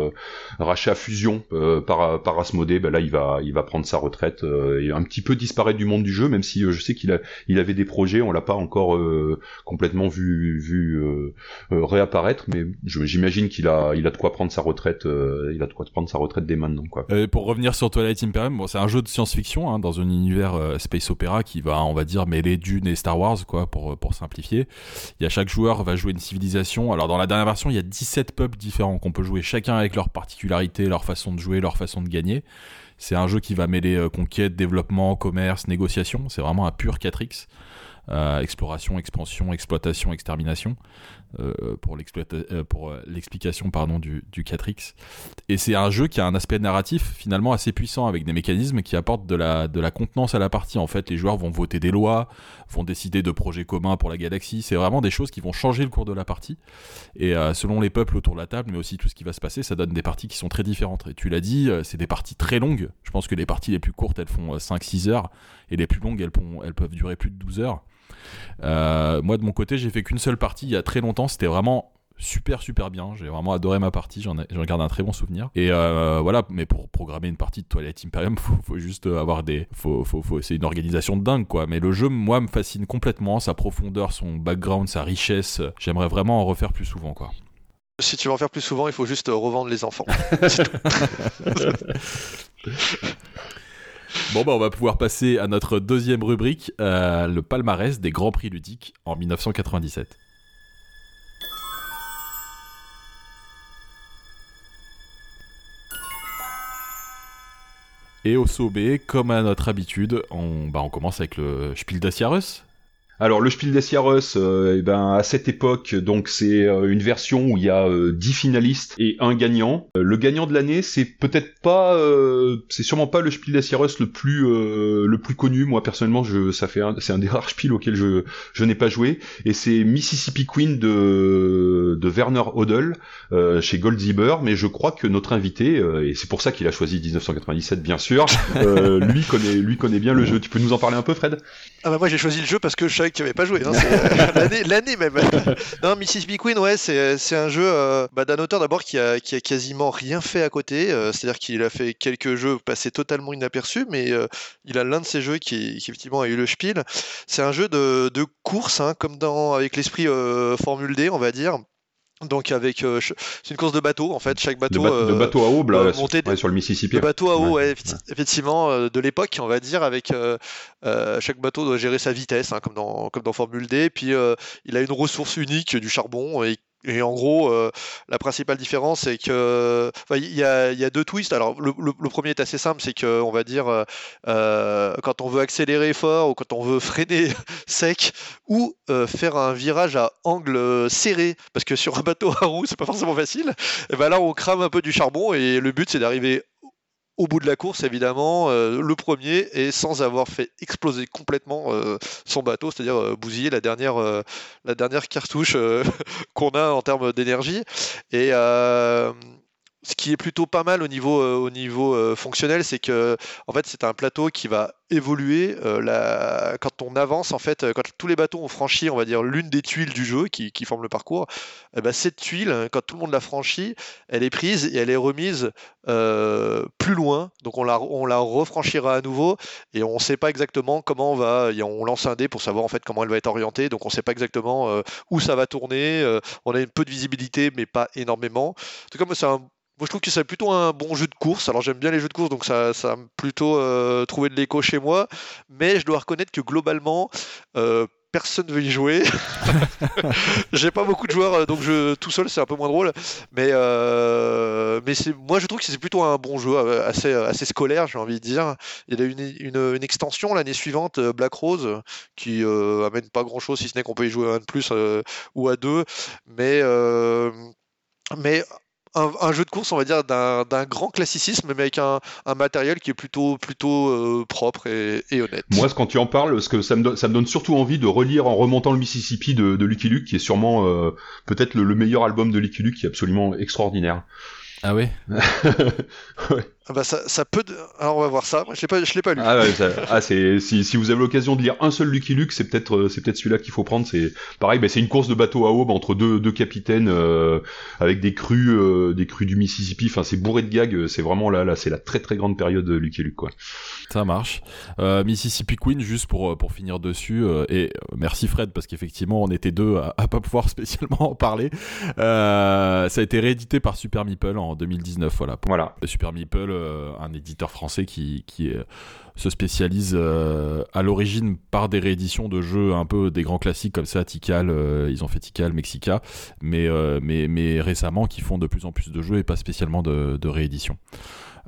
rachat fusion par par Asmodee, ben là il va il va prendre sa retraite et un petit peu disparaître du monde du jeu même si je sais qu'il a il avait des projets, on l'a pas encore complètement vu vu réapparaître mais j'imagine j'imagine qu'il a, il a de quoi prendre sa retraite, euh, il a de quoi prendre sa retraite quoi. Euh, pour revenir sur Twilight Imperium, bon, c'est un jeu de science-fiction hein, dans un univers euh, space opéra qui va, on va dire, mêler Dune et Star Wars, quoi, pour, pour simplifier. Il y a chaque joueur va jouer une civilisation. Alors dans la dernière version, il y a 17 peuples différents qu'on peut jouer, chacun avec leurs particularités, leur façon de jouer, leur façon de gagner. C'est un jeu qui va mêler conquête, développement, commerce, négociation. C'est vraiment un pur 4X. exploration, expansion, exploitation, extermination. Euh, pour euh, euh, l'explication pardon du, du 4X. Et c'est un jeu qui a un aspect narratif finalement assez puissant avec des mécanismes qui apportent de la, de la contenance à la partie. En fait, les joueurs vont voter des lois, vont décider de projets communs pour la galaxie. C'est vraiment des choses qui vont changer le cours de la partie. Et selon les peuples autour de la table, mais aussi tout ce qui va se passer, ça donne des parties qui sont très différentes. Et tu l'as dit, c'est des parties très longues. Je pense que les parties les plus courtes, elles font 5-6 heures. Et les plus longues, elles, elles peuvent durer plus de 12 heures. Euh, moi, de mon côté, j'ai fait qu'une seule partie il y a très longtemps. C'était vraiment super super bien. J'ai vraiment adoré ma partie. J'en garde un très bon souvenir. Et euh, voilà. Mais pour programmer une partie de Twilight Imperium faut, faut juste avoir des faut, faut, faut c'est une organisation de dingue quoi. Mais le jeu moi me fascine complètement. Sa profondeur son background sa richesse. J'aimerais vraiment en refaire plus souvent quoi. Si tu veux en faire plus souvent il faut juste revendre les enfants Bon, bah, on va pouvoir passer à notre deuxième rubrique, euh, le palmarès des Grands Prix ludiques en 1997. Et au sommet, comme à notre habitude, on, bah, on commence avec le Spiel. Alors le Spiel des Jahres, euh, eh ben à cette époque, donc c'est euh, une version où il y a euh, 10 finalistes et un gagnant. Euh, le gagnant de l'année, c'est peut-être pas, euh, c'est sûrement pas le Spiel des Jahres le plus euh, le plus connu. Moi personnellement, je ça fait c'est un des rares Spiels auxquels je je n'ai pas joué et c'est Mississippi Queen de de Werner Hodel euh, chez Goldzieber. Mais je crois que notre invité euh, et c'est pour ça qu'il a choisi 1997 bien sûr, euh, lui connaît lui connaît bien le jeu. Tu peux nous en parler un peu, Fred? Ah bah moi j'ai choisi le jeu parce que je que tu avais pas joué, hein, euh, l'année, même. non, Mississippi Queen, ouais, c'est, c'est un jeu euh, bah, d'un auteur d'abord qui a, qui a quasiment rien fait à côté, euh, c'est-à-dire qu'il a fait quelques jeux passés totalement inaperçus, mais euh, il a l'un de ces jeux qui, qui effectivement a eu le spiel. C'est un jeu de, de course, hein, comme dans avec l'esprit Formule D, on va dire. Donc avec, euh, c'est une course de bateau en fait, chaque de, bateau. ba- de euh, bateau à là, euh, sur- monter ouais, sur le Mississippi. le bateau à eau, Ouais, ouais, effecti- effectivement, euh, de l'époque, on va dire, avec euh, euh, chaque bateau doit gérer sa vitesse, hein, comme dans comme dans Formule D. Puis euh, il a une ressource unique du charbon et et en gros, euh, la principale différence, c'est que il y a, deux twists. Alors, le, premier est assez simple, c'est que on va dire euh, euh, quand on veut accélérer fort ou quand on veut freiner sec ou faire un virage à angle serré, parce que sur un bateau à roues, c'est pas forcément facile. Et ben là, on crame un peu du charbon et le but, c'est d'arriver au bout de la course, évidemment, euh, le premier et sans avoir fait exploser complètement euh, son bateau, c'est-à-dire euh, bousiller la dernière, la dernière cartouche qu'on a en termes d'énergie. Ce qui est plutôt pas mal au niveau, euh, au niveau euh, fonctionnel, c'est que en fait c'est un plateau qui va évoluer euh, quand on avance en fait, quand tous les bateaux ont franchi, on va dire l'une des tuiles du jeu qui, qui forment le parcours, eh ben, cette tuile, hein, quand tout le monde l'a franchie, elle est prise et elle est remise plus loin. Donc on la, on la refranchira à nouveau et on ne sait pas exactement comment on va. On lance un dé pour savoir en fait comment elle va être orientée. Donc on ne sait pas exactement où ça va tourner. on a un peu de visibilité, mais pas énormément. En tout cas, c'est un moi, je trouve que c'est plutôt un bon jeu de course. Alors, j'aime bien les jeux de course, donc ça, ça a plutôt euh, trouvé de l'écho chez moi. Mais je dois reconnaître que globalement, euh, personne ne veut y jouer. J'ai pas beaucoup de joueurs, euh, donc je, tout seul, c'est un peu moins drôle. Mais, euh, moi, je trouve que c'est plutôt un bon jeu, assez, assez scolaire, j'ai envie de dire. Il y a une, une, extension l'année suivante, Black Rose, qui amène pas grand chose, si ce n'est qu'on peut y jouer à un de plus ou à deux. Mais. mais un, un jeu de course, on va dire, d'un d'un grand classicisme, mais avec un, un matériel qui est plutôt, plutôt euh, propre et, et honnête. Moi, quand tu en parles, ce que ça me, donne, ça me donne surtout envie de relire en remontant le Mississippi de, de Lucky Luke, qui est sûrement euh, peut-être le, le meilleur album de Lucky Luke, qui est absolument extraordinaire. Ah ouais Ah bah ça, ça peut. Alors on va voir ça. Moi, je l'ai pas, je l'ai pas lu. Ah, ouais, ça- ah, c'est si, si vous avez l'occasion de lire un seul Lucky Luke, c'est peut-être euh, c'est peut-être celui-là qu'il faut prendre. C'est pareil, bah, c'est une course de bateau à aube entre deux, deux capitaines euh, avec des crues euh, des crues du Mississippi. Enfin, c'est bourré de gags. C'est vraiment là là, c'est la très très grande période de Lucky Luke quoi. Ça marche. Euh, Mississippi Queen, juste pour, pour finir dessus, euh, et merci Fred, parce qu'effectivement, on était deux à, à pas pouvoir spécialement en parler. Euh, ça a été réédité par Super Meeple en 2019, voilà. Voilà. Super Meeple, un éditeur français qui, est- se spécialise euh, à l'origine par des rééditions de jeux un peu des grands classiques comme ça, Tikal, euh, ils ont fait Tikal, Mexica, mais, euh, récemment qui font de plus en plus de jeux et pas spécialement de rééditions.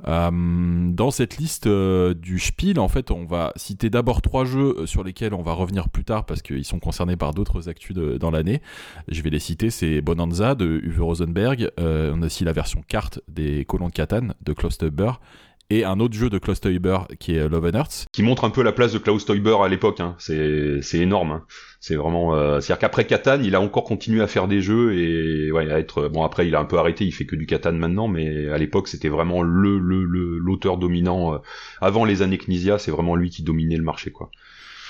Euh, dans cette liste euh, du Spiel, en fait, on va citer d'abord trois jeux euh, sur lesquels on va revenir plus tard parce qu'ils sont concernés par d'autres actus dans l'année. Je vais les citer, c'est Bonanza de Uwe Rosenberg, on a aussi la version carte des colons de Catane de Klaus Teuber, et un autre jeu de Klaus Teuber qui est Love and Earth. Qui montre un peu la place de Klaus Teuber à l'époque. Hein. C'est c'est énorme. Hein. C'est vraiment. Euh, C'est-à-dire qu'après Catan, il a encore continué à faire des jeux et ouais à être bon. Après, il a un peu arrêté. Il fait que du Catan maintenant, mais à l'époque, c'était vraiment le le le- l'auteur dominant. euh, avant les années Knizia, c'est vraiment lui qui dominait le marché quoi.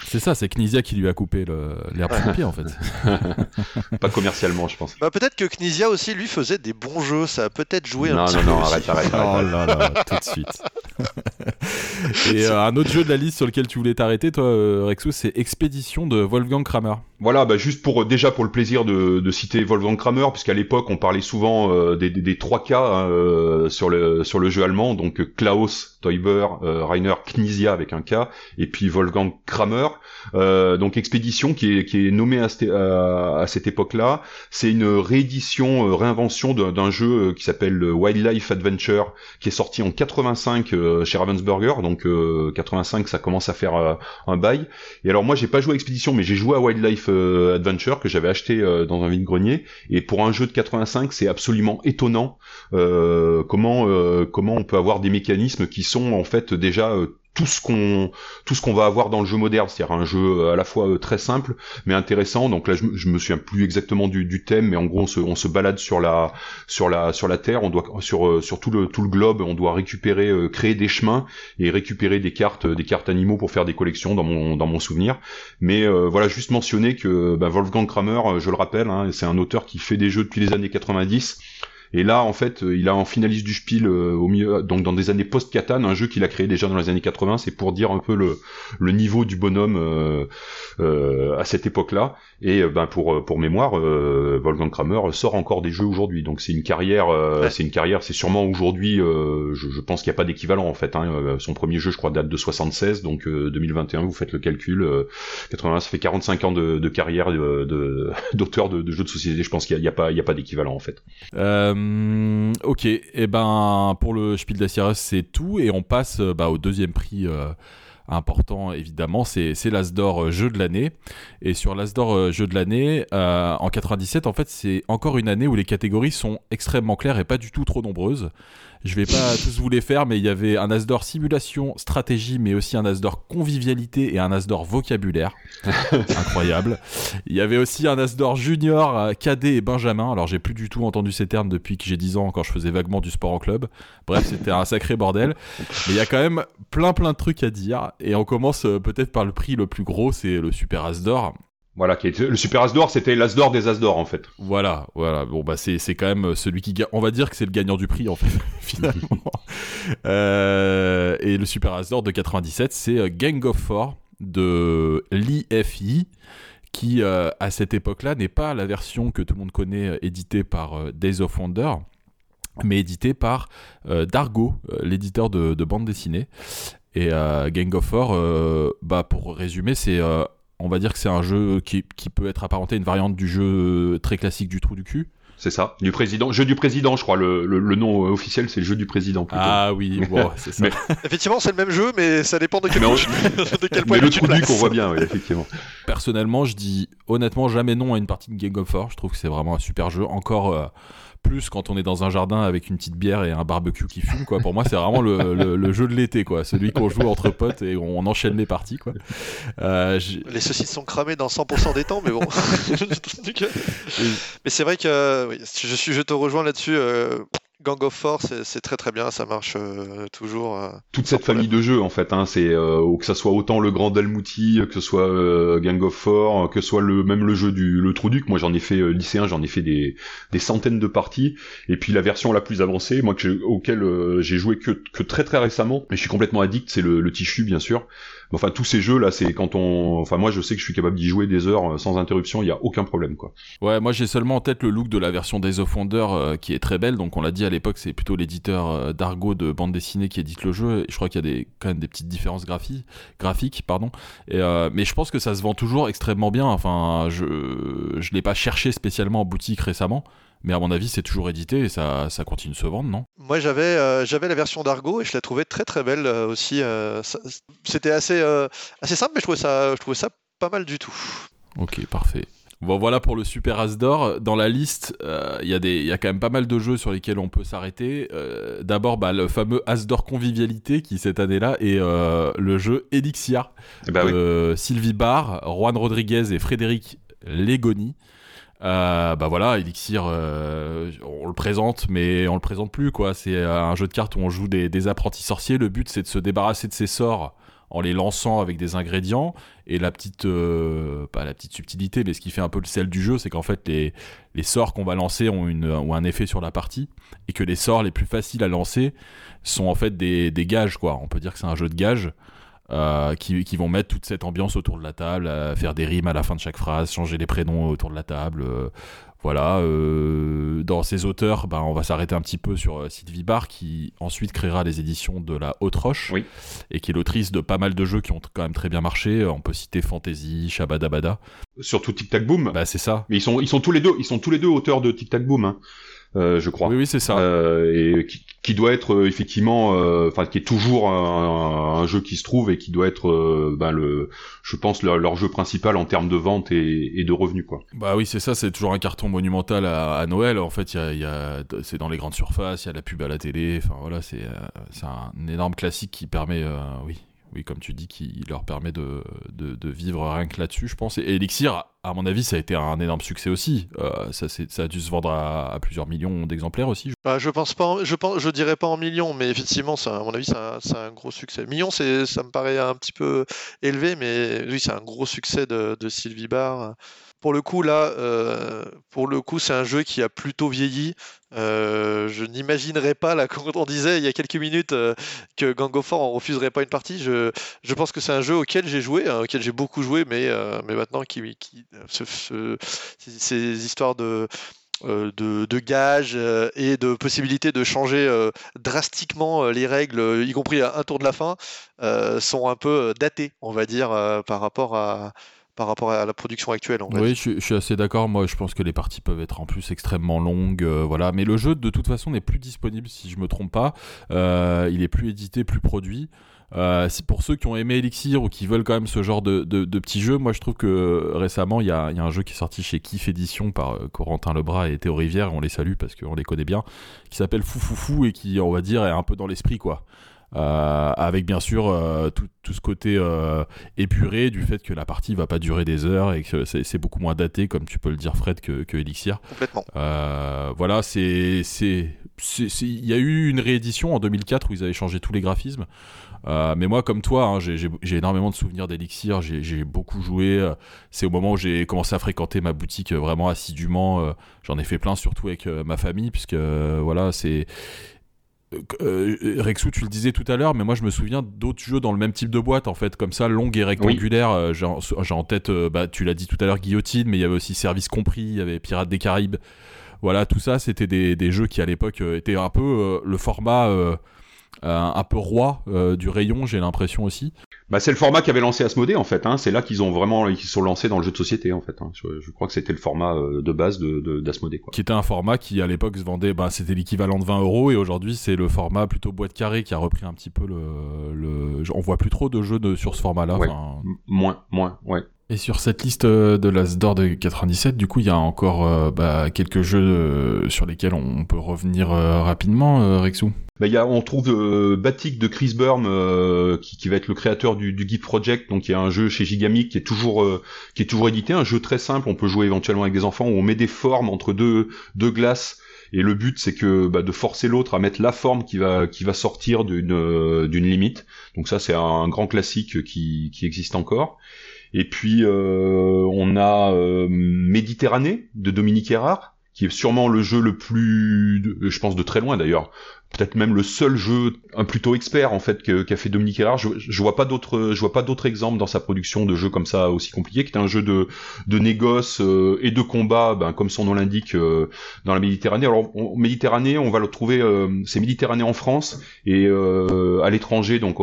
C'est ça, c'est Knizia qui lui a coupé le- l'herbe sous le pied en fait. Pas commercialement, je pense. Bah, peut-être que Knizia aussi lui faisait des bons jeux. Ça a peut-être joué un Non, petit non, peu non, aussi. arrête, arrête, Oh arrête. là là, tout de suite. Et euh, un autre jeu de la liste sur lequel tu voulais t'arrêter, toi, euh, Rexo, c'est Expédition de Wolfgang Kramer. Voilà, bah juste pour déjà pour le plaisir de, de citer Wolfgang Kramer, puisqu'à l'époque on parlait souvent euh, des, des, des trois cas hein, euh, sur le sur le jeu allemand, donc euh, Klaus Teuber, euh, Rainer Knizia avec un K, et puis Wolfgang Kramer. Euh, donc Expédition qui est qui est nommé à, cette- à, cette époque-là, c'est une réédition, euh, réinvention d'un jeu euh, qui s'appelle euh, Wildlife Adventure, qui est sorti en 85 euh, chez Ravensburger, donc 85 ça commence à faire un bail. Et alors moi j'ai pas joué à Expédition, mais j'ai joué à Wildlife Adventure que j'avais acheté dans un vide-grenier. Et pour un jeu de 85, c'est absolument étonnant comment comment on peut avoir des mécanismes qui sont en fait déjà tout ce qu'on tout ce qu'on va avoir dans le jeu moderne, c'est-à-dire un jeu euh, à la fois euh, très simple mais intéressant. Donc là, je, je me souviens plus exactement du, du, thème, mais en gros, on se, on se balade sur la sur la sur la terre, on doit sur euh, sur tout le tout le globe, on doit récupérer, créer des chemins et récupérer des cartes des cartes animaux pour faire des collections dans mon dans mon souvenir. Mais voilà, juste mentionner que ben, Wolfgang Kramer, je le rappelle, hein, c'est un auteur qui fait des jeux depuis les années 90 et là, en fait, euh, il a en finaliste du Spiel euh, au donc dans des années post-Catan, un jeu qu'il a créé déjà dans les années 80. C'est pour dire un peu le, le niveau du bonhomme euh, à cette époque-là. Et ben pour pour mémoire, Wolfgang Kramer sort encore des jeux aujourd'hui. Donc c'est une carrière, c'est une carrière. C'est sûrement aujourd'hui, je, je, pense qu'il n'y a pas d'équivalent en fait. Hein. Son premier jeu, je crois, date de 76, donc 2021. Vous faites le calcul. 80, ça fait 45 ans de, de carrière d'auteur de, d'auteur de, de, jeux de société. Je pense qu'il n'y a, a, pas, il y a pas d'équivalent en fait. Euh, euh, ok, et eh ben pour le Spiel des c'est tout et on passe euh, bah, au deuxième prix euh, important évidemment, c'est l'Asdor jeu de l'année. Et sur l'Asdor jeu de l'année, en 97 en fait c'est encore une année où les catégories sont extrêmement claires et pas du tout trop nombreuses. Je vais pas tous vous les faire, mais il y avait un Asdor simulation stratégie, mais aussi un Asdor convivialité et un Asdor vocabulaire. Incroyable. Il y avait aussi un Asdor junior, euh, cadet et benjamin. Alors j'ai plus du tout entendu ces termes depuis que j'ai 10 ans, quand je faisais vaguement du sport en club. Bref, c'était un sacré bordel. Mais il y a quand même plein plein de trucs à dire. Et on commence euh, peut-être par le prix le plus gros, c'est le Super Asdor. Voilà, qui est, le Super As c'était l'As d'or des As d'or en fait. Voilà, voilà. Bon bah c'est c'est quand même euh, celui qui gagne. On va dire que c'est le gagnant du prix en fait finalement. euh, et le Super As d'or de 97, c'est euh, Gang of Four de l'IFI qui euh, à cette époque-là n'est pas la version que tout le monde connaît éditée par Days of Wonder mais édité par Dargo, l'éditeur de, de, bande dessinée. Et Gang of Four, bah pour résumer, c'est on va dire que c'est un jeu qui, peut être apparenté à une variante du jeu très classique du trou du cul. C'est ça, du président, jeu du président, je crois. Le, nom officiel, c'est le jeu du président. Plutôt. Ah oui, bon, c'est ça. Effectivement, c'est le même jeu, mais ça dépend de quel, mais de quel point. Mais le trou du qu'on voit bien, oui, effectivement. Personnellement, je dis honnêtement jamais non à une partie de Game of War. Je trouve que c'est vraiment un super jeu. Encore. Euh, plus quand on est dans un jardin avec une petite bière et un barbecue qui fume quoi. Pour moi, c'est vraiment le, jeu de l'été quoi, celui qu'on joue entre potes et on enchaîne les parties quoi. Euh, les saucisses sont cramées dans 100% des temps, mais bon. mais c'est vrai que je suis, je te rejoins là-dessus. Euh, Gang of Four, c'est très très bien, ça marche euh, toujours. Euh, Toute cette famille de jeux en fait, hein, c'est euh, que ça soit autant le Grand Dalmouti, que ce soit Gang of Four, que ce soit le même le jeu du le Trouduc. Moi j'en ai fait lycéen, j'en ai fait des, des centaines de parties. Et puis la version la plus avancée, moi que auquel j'ai joué que, que très très récemment, mais je suis complètement addict, c'est le, le Tichu bien sûr. Enfin, tous ces jeux là, c'est quand on. Enfin, moi, je sais que je suis capable d'y jouer des heures euh, sans interruption, il y a aucun problème, quoi. Ouais, moi, j'ai seulement en tête le look de la version Days of euh, qui est très belle. Donc, on l'a dit à l'époque, c'est plutôt l'éditeur euh, d'Argo de bande dessinée qui édite le jeu. Je crois qu'il y a des, quand même des petites différences graphiques, graphiques pardon. Mais je pense que ça se vend toujours extrêmement bien. Enfin, je je l'ai pas cherché spécialement en boutique récemment. Mais à mon avis, c'est toujours édité et ça, ça continue de se vendre, non? Moi, j'avais euh, j'avais la version d'Argo et je la trouvais très très belle euh, aussi. Euh, c'était assez, assez simple, mais je trouvais, ça, je trouvais ça pas mal du tout. Ok, parfait. Bon, voilà pour le Super Asdor. Dans la liste, il y, y, a quand même pas mal de jeux sur lesquels on peut s'arrêter. D'abord, bah, le fameux Asdor Convivialité qui, cette année-là, est le jeu Elixia. Eh ben Sylvie Barr, Juan Rodriguez et Frédéric Legoni. Euh, bah voilà, Elixir, euh, on le présente, mais on le présente plus quoi. C'est euh, un jeu de cartes où on joue des, apprentis sorciers. Le but c'est de se débarrasser de ces sorts en les lançant avec des ingrédients. Et la petite, pas la petite subtilité, mais ce qui fait un peu le sel du jeu, c'est qu'en fait les, sorts qu'on va lancer ont, une, un effet sur la partie, et que les sorts les plus faciles à lancer sont en fait des, des gages quoi. On peut dire que c'est un jeu de gages. Euh, qui, vont mettre toute cette ambiance autour de la table, faire des rimes à la fin de chaque phrase, changer les prénoms autour de la table. Euh, voilà. Euh, dans ces auteurs, ben, on va s'arrêter un petit peu sur Sylvie Barr, qui ensuite créera les éditions de la Haute Roche, et qui est l'autrice de pas mal de jeux qui ont quand même très bien marché. On peut citer Fantasy, Shabadabada. Surtout Tic Tac Boom. Bah, c'est ça. Mais ils sont, ils sont tous les deux, ils sont tous les deux auteurs de Tic Tac Boom. Hein. Euh, je crois. Oui, oui, c'est ça. Euh, et qui, doit être euh, effectivement, enfin, qui est toujours un, jeu qui se trouve et qui doit être, ben, le, je pense leur, jeu principal en termes de vente et, de revenus, quoi. Bah oui, c'est ça. C'est toujours un carton monumental à, Noël. En fait, il y a, c'est dans les grandes surfaces, il y a la pub à la télé. Enfin voilà, c'est, c'est un énorme classique qui permet, oui, oui, comme tu dis, qui leur permet de, vivre rien que là-dessus, je pense. Et Elixir, à mon avis, ça a été un énorme succès aussi. Euh, ça, a dû se vendre à, plusieurs millions d'exemplaires aussi. Bah, je pense pas, je pense, je dirais pas en millions, mais effectivement, à mon avis, c'est un, gros succès. Millions, ça me paraît un petit peu élevé, mais oui, c'est un gros succès de, de Sylvie Barr. Pour le coup, là, euh, pour le coup, c'est un jeu qui a plutôt vieilli. Euh, je n'imaginerais pas, là, quand on disait il y a quelques minutes euh, que Gang of War en refuserait pas une partie, je, pense que c'est un jeu auquel j'ai joué, hein, auquel j'ai beaucoup joué, mais, mais maintenant, qui, qui ces histoires de, de, de, gages et de possibilités de changer drastiquement les règles, y compris à un tour de la fin, sont un peu datées, on va dire, par rapport à, par rapport à la production actuelle. oui, je, suis assez d'accord. Moi, je pense que les parties peuvent être en plus extrêmement longues. Euh, voilà. Mais le jeu, de toute façon, n'est plus disponible, si je me trompe pas. Euh, il est plus édité, plus produit. Euh, pour ceux qui ont aimé Elixir ou qui veulent quand même ce genre de, de, petits jeux, moi je trouve que récemment il y a, y a, un jeu qui est sorti chez Kif Edition par Corentin Lebras et Théo Rivière, on les salue parce qu'on les connaît bien, qui s'appelle Fou et qui on va dire est un peu dans l'esprit quoi. Euh, avec bien sûr euh, tout, tout, ce côté euh, épuré du fait que la partie va pas durer des heures et que c'est beaucoup moins daté, comme tu peux le dire, Fred, que, que Elixir. Complètement. voilà, c'est il y a eu une réédition en 2004 où ils avaient changé tous les graphismes. mais moi, comme toi, hein, j'ai énormément de souvenirs d'Elixir. J'ai beaucoup joué. C'est au moment où j'ai commencé à fréquenter ma boutique vraiment assidûment. J'en ai fait plein, surtout avec ma famille, puisque voilà, c'est euh, Rexou, tu le disais tout à l'heure, mais moi je me souviens d'autres jeux dans le même type de boîte, en fait, comme ça, longue et rectangulaire. Euh, j'ai en, tête, euh, bah, tu l'as dit tout à l'heure, Guillotine, mais il y avait aussi Service Compris, il y avait Pirates des Caraïbes. Voilà, tout ça, c'était des, des, jeux qui à l'époque étaient un peu le format un peu roi du rayon, j'ai l'impression aussi. Bah, c'est le format qui avait lancé Asmodée en fait. Hein. C'est là qu'ils ont vraiment ils sont lancés dans le jeu de société en fait. Hein. Je, crois que c'était le format euh, de base de d'Asmodée. Qui était un format qui à l'époque se vendait, bah, c'était l'équivalent de 20 euros et aujourd'hui c'est le format plutôt boîte carrée qui a repris un petit peu le. le... On voit plus trop de jeux de, sur ce format-là. Moins, moins, ouais. Et sur cette liste euh, de l'Asdor de 97, du coup, il y a encore euh, bah, quelques jeux sur lesquels on peut revenir rapidement, Rexou. Bah, y a, on trouve euh, Batik de Chris Burm euh, qui, va être le créateur du, Geek Project, donc il y a un jeu chez Gigamic qui est toujours euh, qui est toujours édité, un jeu très simple, on peut jouer éventuellement avec des enfants où on met des formes entre deux deux glaces. Et le but c'est que bah, de forcer l'autre à mettre la forme qui va qui va sortir d'une euh, d'une limite. Donc ça c'est un, grand classique qui qui existe encore. Et puis on a Méditerranée de Dominique Erard qui est sûrement le jeu le plus, je pense de très loin d'ailleurs, peut-être même le seul jeu un plutôt expert en fait qu'a fait Dominique Erard. Je, je vois pas d'autres, je vois pas d'autres exemples dans sa production de jeux comme ça aussi compliqués, qui est un jeu de de négoce euh, et de combat, ben, comme son nom l'indique, euh, dans la Méditerranée. Alors Méditerranée, on va le trouver, euh, c'est Méditerranée en France et à l'étranger, donc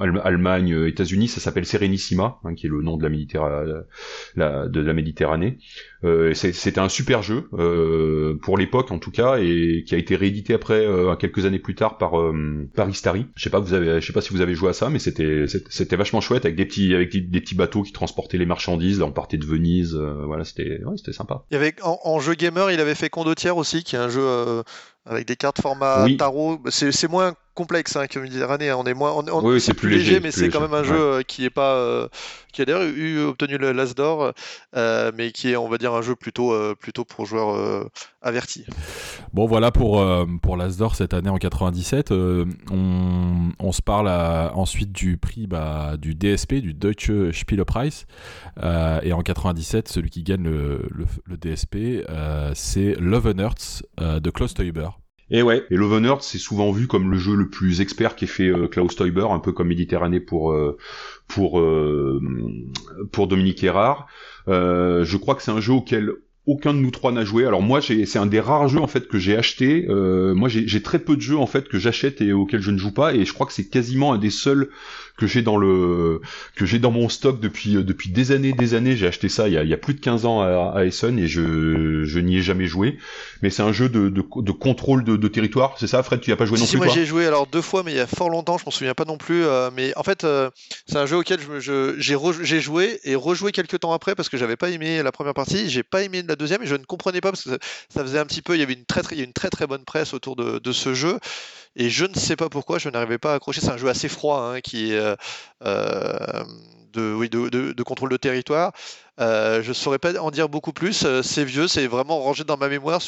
Allemagne, États-Unis, ça s'appelle Serenissima, hein, qui est le nom de la Méditerranée, la, de la Méditerranée. C'était un super jeu pour l'époque en tout cas et qui a été réédité après euh, quelques années plus tard par euh, par Istari. Je sais pas vous avez je sais pas si vous avez joué à ça mais c'était c'était vachement chouette avec des petits avec des, petits bateaux qui transportaient les marchandises. Là on partait de Venise, euh, voilà, c'était c'était sympa. Il y avait en, jeu gamer, il avait fait Condottière aussi qui est un jeu avec des cartes format tarot. C'est moins complexe hein, que Méditerranée. Hein. On est moins, on, c'est plus, léger, mais c'est quand même un jeu euh, qui est pas, euh, qui a d'ailleurs eu obtenu le l'As d'or, euh, mais qui est, on va dire, un jeu plutôt, plutôt pour joueurs avertis. Bon, voilà pour pour l'As d'or cette année en 97. on, on, se parle ensuite du prix bah, du DSP, du Deutsche Spielepreis, et en 97, celui qui gagne le, le, DSP, c'est Love Earth de Klaus Teuber. Et ouais, et Love c'est souvent vu comme le jeu le plus expert qu'ait fait euh, Klaus Teuber, un peu comme Méditerranée pour euh, pour euh, pour Dominique Erard. je crois que c'est un jeu auquel aucun de nous trois n'a joué. Alors moi, c'est un des rares jeux en fait que j'ai acheté. moi, j'ai très peu de jeux en fait que j'achète et auxquels je ne joue pas, et je crois que c'est quasiment un des seuls que j'ai dans le que j'ai dans mon stock depuis depuis des années des années. J'ai acheté ça il y a, il y a plus de 15 ans à, à Essen et je je n'y ai jamais joué. Mais c'est un jeu de, de, de contrôle de, de territoire. C'est ça, Fred Tu n'y as pas joué non si, plus Moi j'ai joué alors deux fois, mais il y a fort longtemps. Je m'en souviens pas non plus. Euh, mais en fait, euh, c'est un jeu auquel je, j'ai j'ai joué et rejoué quelques temps après parce que j'avais pas aimé la première partie. J'ai pas aimé la deuxième et je ne comprenais pas parce que ça, faisait un petit peu. Il y avait une très très, il y a une très très bonne presse autour de, de ce jeu. Et je ne sais pas pourquoi je n'arrivais pas à accrocher. C'est un jeu assez froid hein, qui euh, euh, de, contrôle de territoire. Euh, je ne saurais pas en dire beaucoup plus. C'est vieux, c'est vraiment rangé dans ma mémoire,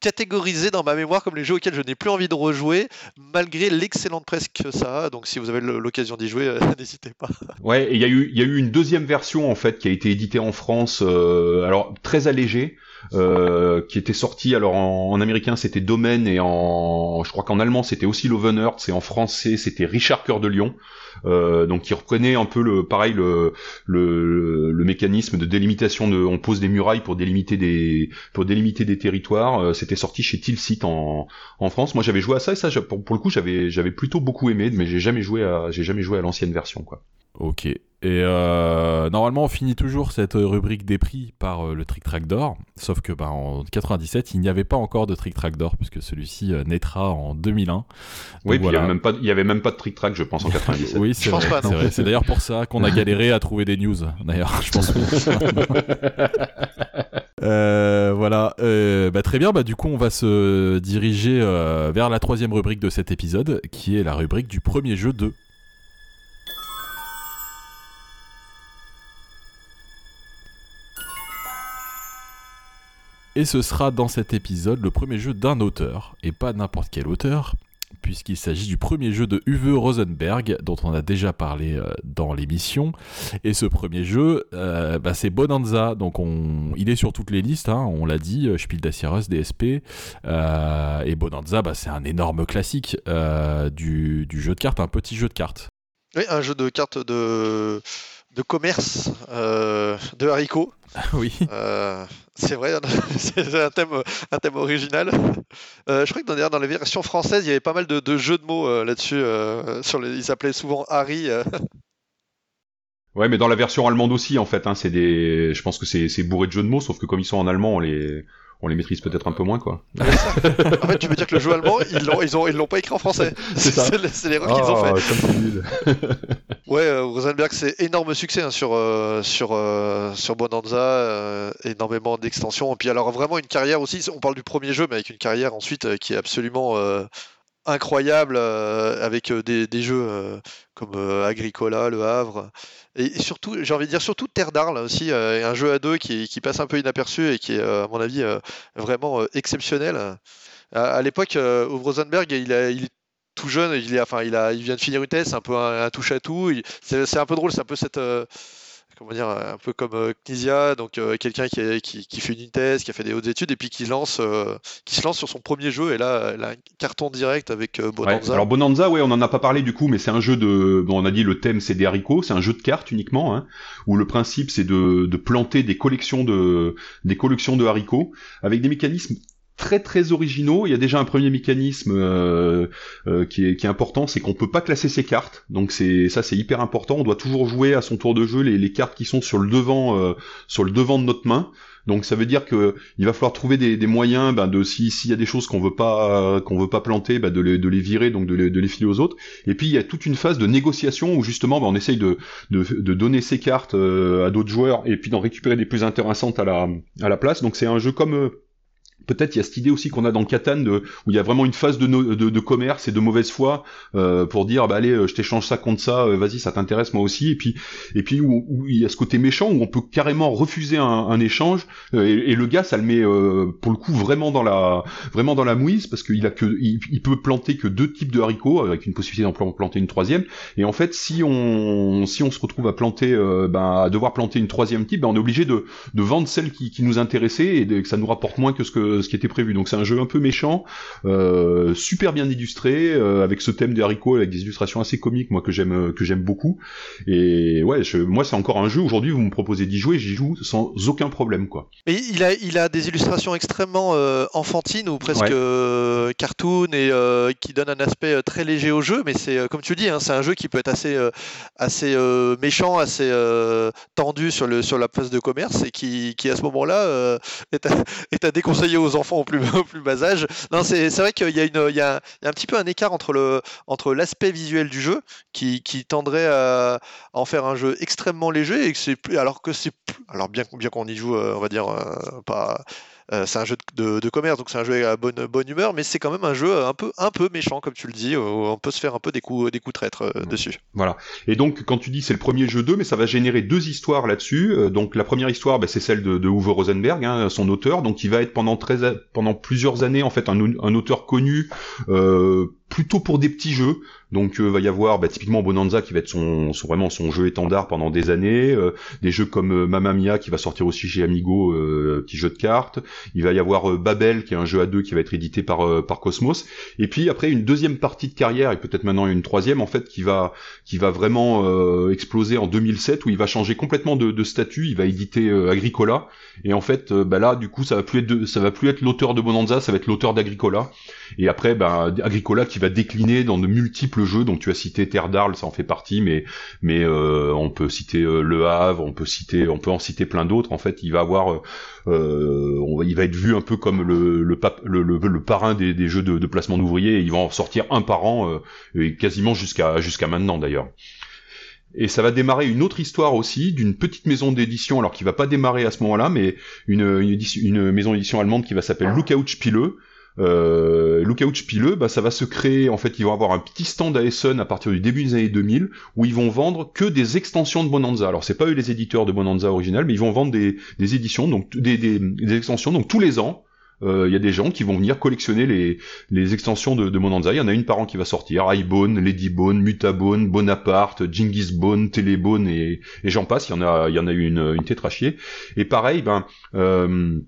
catégorisé dans ma mémoire comme les jeux auxquels je n'ai plus envie de rejouer, malgré l'excellente presse que ça a. Donc si vous avez l'occasion d'y jouer, n'hésitez pas. Ouais, il y, a eu, une deuxième version en fait qui a été éditée en France, alors très allégée. Euh, qui était sorti alors en, en américain c'était Domain et en je crois qu'en allemand c'était aussi Lovenheart et en français c'était Richard Cœur de Lion euh, donc qui reprenait un peu le pareil le, le, le mécanisme de délimitation de on pose des murailles pour délimiter des pour délimiter des territoires euh, c'était sorti chez Tilsit en, en France. Moi j'avais joué à ça et ça pour, pour le coup j'avais j'avais plutôt beaucoup aimé mais j'ai jamais joué à j'ai jamais joué à l'ancienne version quoi Ok. Et euh, normalement, on finit toujours cette rubrique des prix par euh, le Trick Track d'or. Sauf que bah, en 97, il n'y avait pas encore de Trick Track d'or, puisque celui-ci euh, naîtra en 2001. oui, puis il n'y avait, même pas, il y avait même pas de Trick Track, je pense, en 97. oui, c'est vrai. C'est, c'est d'ailleurs pour ça qu'on a galéré à trouver des news. D'ailleurs, je pense. Euh, voilà, euh, bah, très bien. Bah, du coup, on va se diriger euh, vers la troisième rubrique de cet épisode, qui est la rubrique du premier jeu de Et ce sera dans cet épisode le premier jeu d'un auteur, et pas n'importe quel auteur, puisqu'il s'agit du premier jeu de Uwe Rosenberg, dont on a déjà parlé euh, dans l'émission. Et ce premier jeu, euh, bah, c'est Bonanza, donc on... il est sur toutes les listes, hein, on l'a dit, euh, Spiel des DSP. Euh, et Bonanza, bah, c'est un énorme classique euh, du, du, jeu de cartes, un petit jeu de cartes. Oui, un jeu de cartes de de commerce de haricots. Oui. Euh, c'est vrai, c'est un thème, un thème original. Euh, je crois que dans, dans les versions françaises, il y avait pas mal de, de jeux de mots euh, là-dessus. Euh, ils s'appelaient souvent Harry. Ouais, mais dans la version allemande aussi, en fait, hein, c'est des. Je pense que c'est bourré de jeux de mots, sauf que comme ils sont en allemand, on les on les maîtrise peut-être un peu moins quoi. en fait, tu veux dire que le jeu allemand, ils l'ont ils ont ils l'ont pas écrit en français. C'est l'erreur oh, qu'ils ont Ah, fait. Ouais, euh, Rosenberg, c'est énorme succès hein, sur euh, sur euh, sur Bonanza, énormément d'extensions. Et puis alors vraiment une carrière aussi. On parle du premier jeu, mais avec une carrière ensuite qui est absolument incroyable avec des, des jeux comme Agricola, Le Havre. Et surtout, j'ai envie de dire surtout Terre d'Arles aussi, un jeu à deux qui, qui, passe un peu inaperçu et qui est, à mon avis, vraiment exceptionnel. À, l'époque, Rosenberg, il, a, il tout jeune, il, est, enfin, il, a, il vient de finir une thèse, c'est un peu un, un touche à tout. C'est un peu drôle, c'est un peu cette comment dire, un peu comme euh, donc euh, quelqu'un qui, qui, qui, fait une thèse, qui a fait des hautes études et puis qui lance, euh, qui se lance sur son premier jeu et là, a un carton direct avec Bonanza. Ouais, alors Bonanza, ouais, on en a pas parlé du coup, mais c'est un jeu de, bon, on a dit le thème c'est des haricots, c'est un jeu de cartes uniquement, hein, où le principe c'est de, de planter des collections de, des collections de haricots avec des mécanismes très très originaux. Il y a déjà un premier mécanisme euh, euh, qui, est, qui est important, c'est qu'on peut pas classer ses cartes. Donc c'est ça c'est hyper important. On doit toujours jouer à son tour de jeu les, les cartes qui sont sur le devant euh, sur le devant de notre main. Donc ça veut dire que il va falloir trouver des, des moyens ben, de si s'il y a des choses qu'on veut pas qu'on veut pas planter, ben, de, les, de les virer donc de les, de les filer aux autres. Et puis il y a toute une phase de négociation où justement ben, on essaye de, de, de donner ses cartes euh, à d'autres joueurs et puis d'en récupérer des plus intéressantes à la à la place. Donc c'est un jeu comme euh, Peut-être il y a cette idée aussi qu'on a dans Catan où il y a vraiment une phase de, de, de, commerce et de mauvaise foi euh, pour dire bah allez je t'échange ça contre ça euh, vas-y ça t'intéresse moi aussi. Et puis et puis où, où, il y a ce côté méchant où on peut carrément refuser un, un échange euh, et, et, le gars ça le met euh, pour le coup vraiment dans la vraiment dans la mouise parce qu'il a que il, il, peut planter que deux types de haricots avec une possibilité d'en planter une troisième. Et en fait si on si on se retrouve à planter ben, à devoir planter une troisième type ben, on est obligé de, de vendre celle qui, qui nous intéressait et de, que ça nous rapporte moins que ce que euh, ce qui était prévu. Donc c'est un jeu un peu méchant, euh, super bien illustré, avec ce thème des haricots, avec des illustrations assez comiques, moi que j'aime que j'aime beaucoup. Et ouais, moi c'est encore un jeu. Aujourd'hui, vous me proposez d'y jouer, j'y joue sans aucun problème, quoi. Mais il a il a des illustrations extrêmement enfantines ou presque cartoon et qui donnent un aspect très léger au jeu. Mais c'est comme tu dis, hein, c'est un jeu qui peut être assez assez méchant, assez tendu sur le sur la place de commerce et qui, qui à ce moment-là euh, est, à, est, à, déconseiller aux enfants au plus, bas âge. Non, c'est vrai qu'il y, a un petit peu un écart entre le entre l'aspect visuel du jeu qui, qui tendrait à, en faire un jeu extrêmement léger et que c'est alors que c'est alors bien bien qu'on y joue, euh, on va dire euh, pas euh, c'est un jeu de, commerce, donc c'est un jeu à bonne, bonne humeur, mais c'est quand même un jeu un peu, un peu méchant, comme tu le dis. Où on peut se faire un peu des coups, des coups traîtres euh, dessus. Voilà. Et donc, quand tu dis c'est le premier jeu 2, mais ça va générer deux histoires là-dessus. Euh, donc, la première histoire, bah, c'est celle de, de Uwe Rosenberg, hein, son auteur. Donc, il va être pendant, très, pendant plusieurs années, en fait, un, un auteur connu. Euh, plutôt pour des petits jeux. Donc euh, va y avoir bah, typiquement Bonanza qui va être son, son, vraiment son jeu étendard pendant des années, euh, des jeux comme euh, Mamma Mia qui va sortir aussi chez Amigo, petit jeu de cartes. Il va y avoir Babel qui est un jeu à deux qui va être édité par par Cosmos. Et puis après une deuxième partie de carrière et peut-être maintenant une troisième en fait qui va qui va vraiment exploser en 2007 où il va changer complètement de, de statut. Il va éditer Agricola et en fait bah là du coup ça va plus être ça va plus être l'auteur de Bonanza, ça va être l'auteur d'Agricola. Et après bah, Agricola qui va décliner dans de multiples jeux. Donc tu as cité Terre d'Arles, ça en fait partie, mais mais euh, on peut citer euh, Le Havre, on peut citer, on peut en citer plein d'autres. En fait, il va avoir, euh, il va être vu un peu comme le parrain des, jeux de, placement d'ouvriers. Il va en sortir un par an, quasiment jusqu'à jusqu'à maintenant d'ailleurs. Et ça va démarrer une autre histoire aussi d'une petite maison d'édition, alors qui va pas démarrer à ce moment-là, mais une, une, une maison d'édition allemande qui va s'appeler Lookout Spiele, euh, Lookout bah, ça va se créer, en fait, ils vont avoir un petit stand à Essen à partir du début des années 2000, où ils vont vendre que des extensions de Bonanza. Alors, c'est pas eux les éditeurs de Bonanza original, mais ils vont vendre des, des éditions, donc des, des, des, extensions, donc tous les ans, euh, il y a des gens qui vont venir collectionner les, les extensions de, de Bonanza. Il y en a une par an qui va sortir. Highbone, Ladybone, Mutabone, Bonaparte, Genghis Bone, Télébone et, et j'en passe. Il y en a, il y en a une, une tétrachier. Et pareil, ben, euh,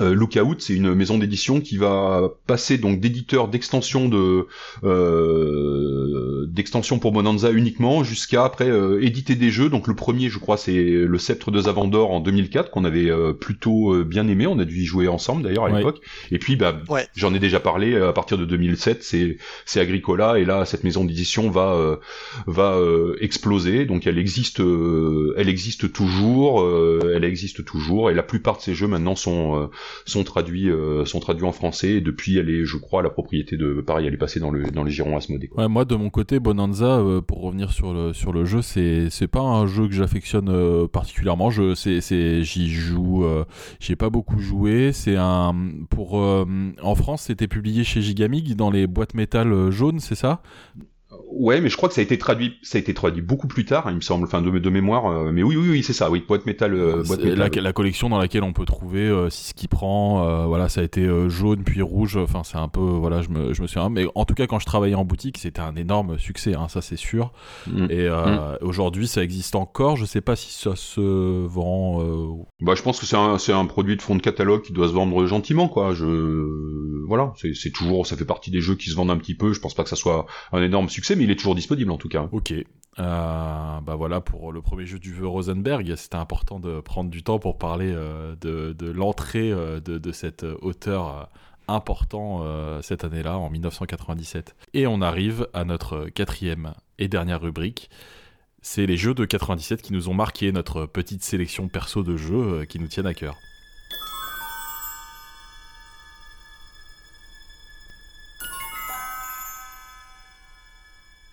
euh, Lookout, c'est une maison d'édition qui va passer donc d'éditeur d'extension de euh, d'extension pour Bonanza uniquement jusqu'à après euh, éditer des jeux. Donc le premier, je crois, c'est le Sceptre de Zavandor en 2004 qu'on avait euh, plutôt bien aimé. On a dû y jouer ensemble d'ailleurs à l'époque. Et puis, bah, j'en ai déjà parlé. À partir de 2007, c'est c'est Agricola et là cette maison d'édition va va exploser. Donc elle existe elle existe toujours, elle existe toujours et la plupart de ces jeux maintenant sont sont traduits euh, sont traduits en français. Et depuis elle est je crois la propriété de pareil elle est passée dans le dans les girons Asmodée. Ouais, moi de mon côté Bonanza euh, pour revenir sur le sur le jeu c'est c'est pas un jeu que j'affectionne euh, particulièrement. Je c'est c'est j'y joue j'ai pas beaucoup joué. C'est un pour en France c'était publié chez Gigamig dans les boîtes métal jaunes c'est ça? Ouais, mais je crois que ça a été traduit, ça a été traduit beaucoup plus tard, hein, il me semble, enfin de, de mémoire. Euh, mais oui, oui, oui, c'est ça, oui, boîte métal, euh, boîte métal. La, la, collection dans laquelle on peut trouver euh, si ce qui prend, euh, voilà, ça a été jaune puis rouge. Enfin, c'est un peu, voilà, je me, je me souviens. Mais en tout cas, quand je travaillais en boutique, c'était un énorme succès, hein, ça c'est sûr. Mm. Et mm. aujourd'hui, ça existe encore. Je sais pas si ça se vend. Bah, je pense que c'est un, c'est un produit de fond de catalogue qui doit se vendre gentiment, quoi. Je, voilà, c'est toujours, ça fait partie des jeux qui se vendent un petit peu. Je pense pas que ça soit un énorme succès, mais il est toujours disponible en tout cas. Ok. Euh, bah voilà pour le premier jeu du vieux Rosenberg, c'était important de prendre du temps pour parler euh, de, de l'entrée euh, de, de, cet auteur important cette année-là, en 1997. Et on arrive à notre quatrième et dernière rubrique. C'est les jeux de 97 qui nous ont marqué notre petite sélection perso de jeux qui nous tiennent à cœur.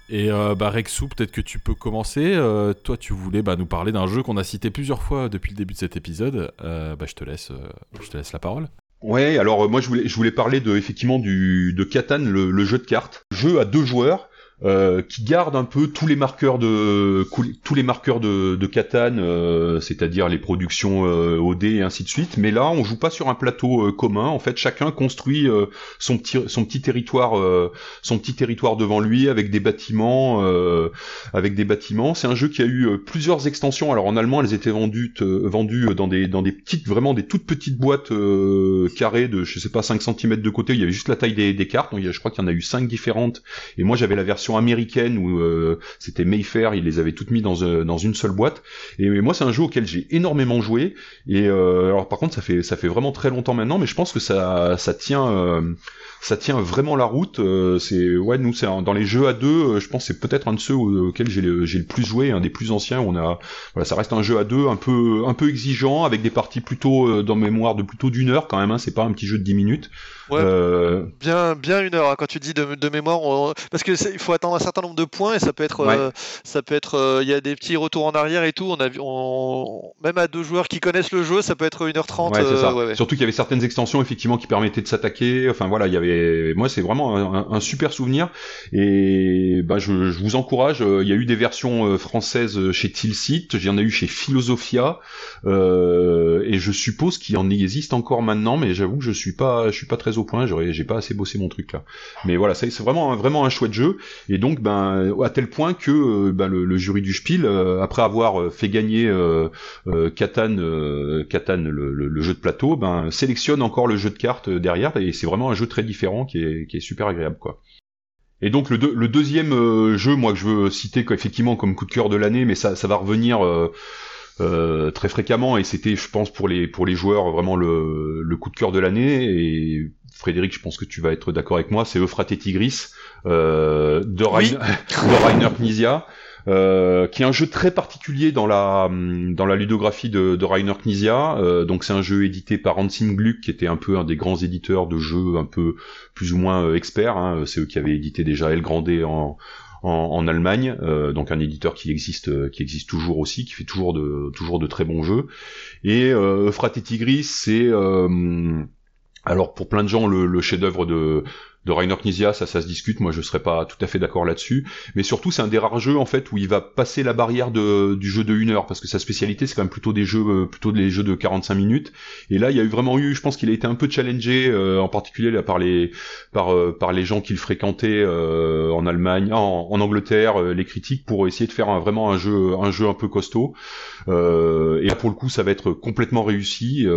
Et euh, bah Rexou, peut-être que tu peux commencer. Euh, toi, tu voulais bah, nous parler d'un jeu qu'on a cité plusieurs fois depuis le début de cet épisode. Euh, bah, je te laisse, je te laisse la parole. Ouais, alors moi je voulais, je voulais parler de effectivement du de Catan, le, jeu de cartes, jeu à deux joueurs. Euh, qui garde un peu tous les marqueurs de tous les marqueurs de, de euh, c'est-à-dire les productions euh, OD et ainsi de suite. Mais là, on joue pas sur un plateau commun. En fait, chacun construit son petit son petit territoire son petit territoire devant lui avec des bâtiments avec des bâtiments. C'est un jeu qui a eu plusieurs extensions. Alors en allemand, elles étaient vendues vendues dans des dans des petites vraiment des toutes petites boîtes carrées de je sais pas 5 cm de côté. Il y avait juste la taille des, des cartes. Donc, je crois qu'il y en a eu 5 différentes. Et moi, j'avais la version américaine où euh, c'était Mayfair, ils les avaient toutes mis dans, euh, une seule boîte. Et, moi, c'est un jeu auquel j'ai énormément joué. Et euh, alors, par contre, ça fait vraiment très longtemps maintenant, mais je pense que ça tient vraiment la route. c'est ouais, nous dans les jeux à deux, je pense c'est peut-être un de ceux auxquels j'ai le, plus joué, un des plus anciens. On a ça reste un jeu à deux, un peu un peu exigeant, avec des parties plutôt dans mémoire de plutôt d'une heure quand même. Hein, c'est pas un petit jeu de 10 minutes. Ouais, euh, bien, bien une heure hein, quand tu dis de, de mémoire, parce que il faut attendre un certain nombre de points et ça peut être, euh, ça peut être, euh, il y a des petits retours en arrière et tout. On a, on... même à deux joueurs qui connaissent le jeu, ça peut être 1h30. Ouais, Surtout qu'il y avait certaines extensions effectivement qui permettaient de s'attaquer. Enfin voilà, il y avait, moi c'est vraiment un, super souvenir et bah je, je vous encourage. Il y a eu des versions françaises chez Tilsit, j'en ai eu chez Philosophia et je suppose qu'il en existe encore maintenant, mais j'avoue que je suis pas, je suis pas très au point, j'ai pas assez bossé mon truc là. Mais voilà, c'est vraiment, vraiment un chouette jeu. Et donc, ben, à tel point que euh, ben, le, jury du Spiel, euh, après avoir euh, fait gagner euh, Catan, Catan le, jeu de plateau, ben, sélectionne encore le jeu de cartes derrière. Et c'est vraiment un jeu très différent qui est, qui est super agréable, quoi. Et donc le, le deuxième jeu, moi que je veux citer effectivement comme coup de cœur de l'année, mais ça, ça va revenir euh, très fréquemment et c'était je pense pour les pour les joueurs vraiment le, le coup de cœur de l'année et Frédéric je pense que tu vas être d'accord avec moi c'est Euphrate Tigris euh, de, Rainer, de Rainer Knizia euh, qui est un jeu très particulier dans la dans la ludographie de, de Rainer Knizia. Euh, donc c'est un jeu édité par Hansin Gluck, qui était un peu un des grands éditeurs de jeux un peu plus ou moins experts. Hein. C'est eux qui avaient édité déjà El Grande en, en, Allemagne, euh, donc un éditeur qui existe, qui existe toujours aussi, qui fait toujours de, toujours de très bons jeux. Et euh, Frate Tigris, c'est euh, alors pour plein de gens le, chef-d'œuvre de de Rainer ça, ça se discute. Moi, je serais pas tout à fait d'accord là-dessus. Mais surtout, c'est un des rares jeux en fait où il va passer la barrière du jeu de 1 heure parce que sa spécialité, c'est quand même plutôt des jeux, euh, plutôt des jeux de 45 minutes. Et là, il y a eu vraiment eu, je pense qu'il a été un peu challengé, euh, en particulier là, par les, par, euh, les gens qu'il fréquentait en Allemagne, en, Angleterre, les critiques pour essayer de faire vraiment un jeu, un jeu un peu costaud. et là, pour le coup, ça va être complètement réussi.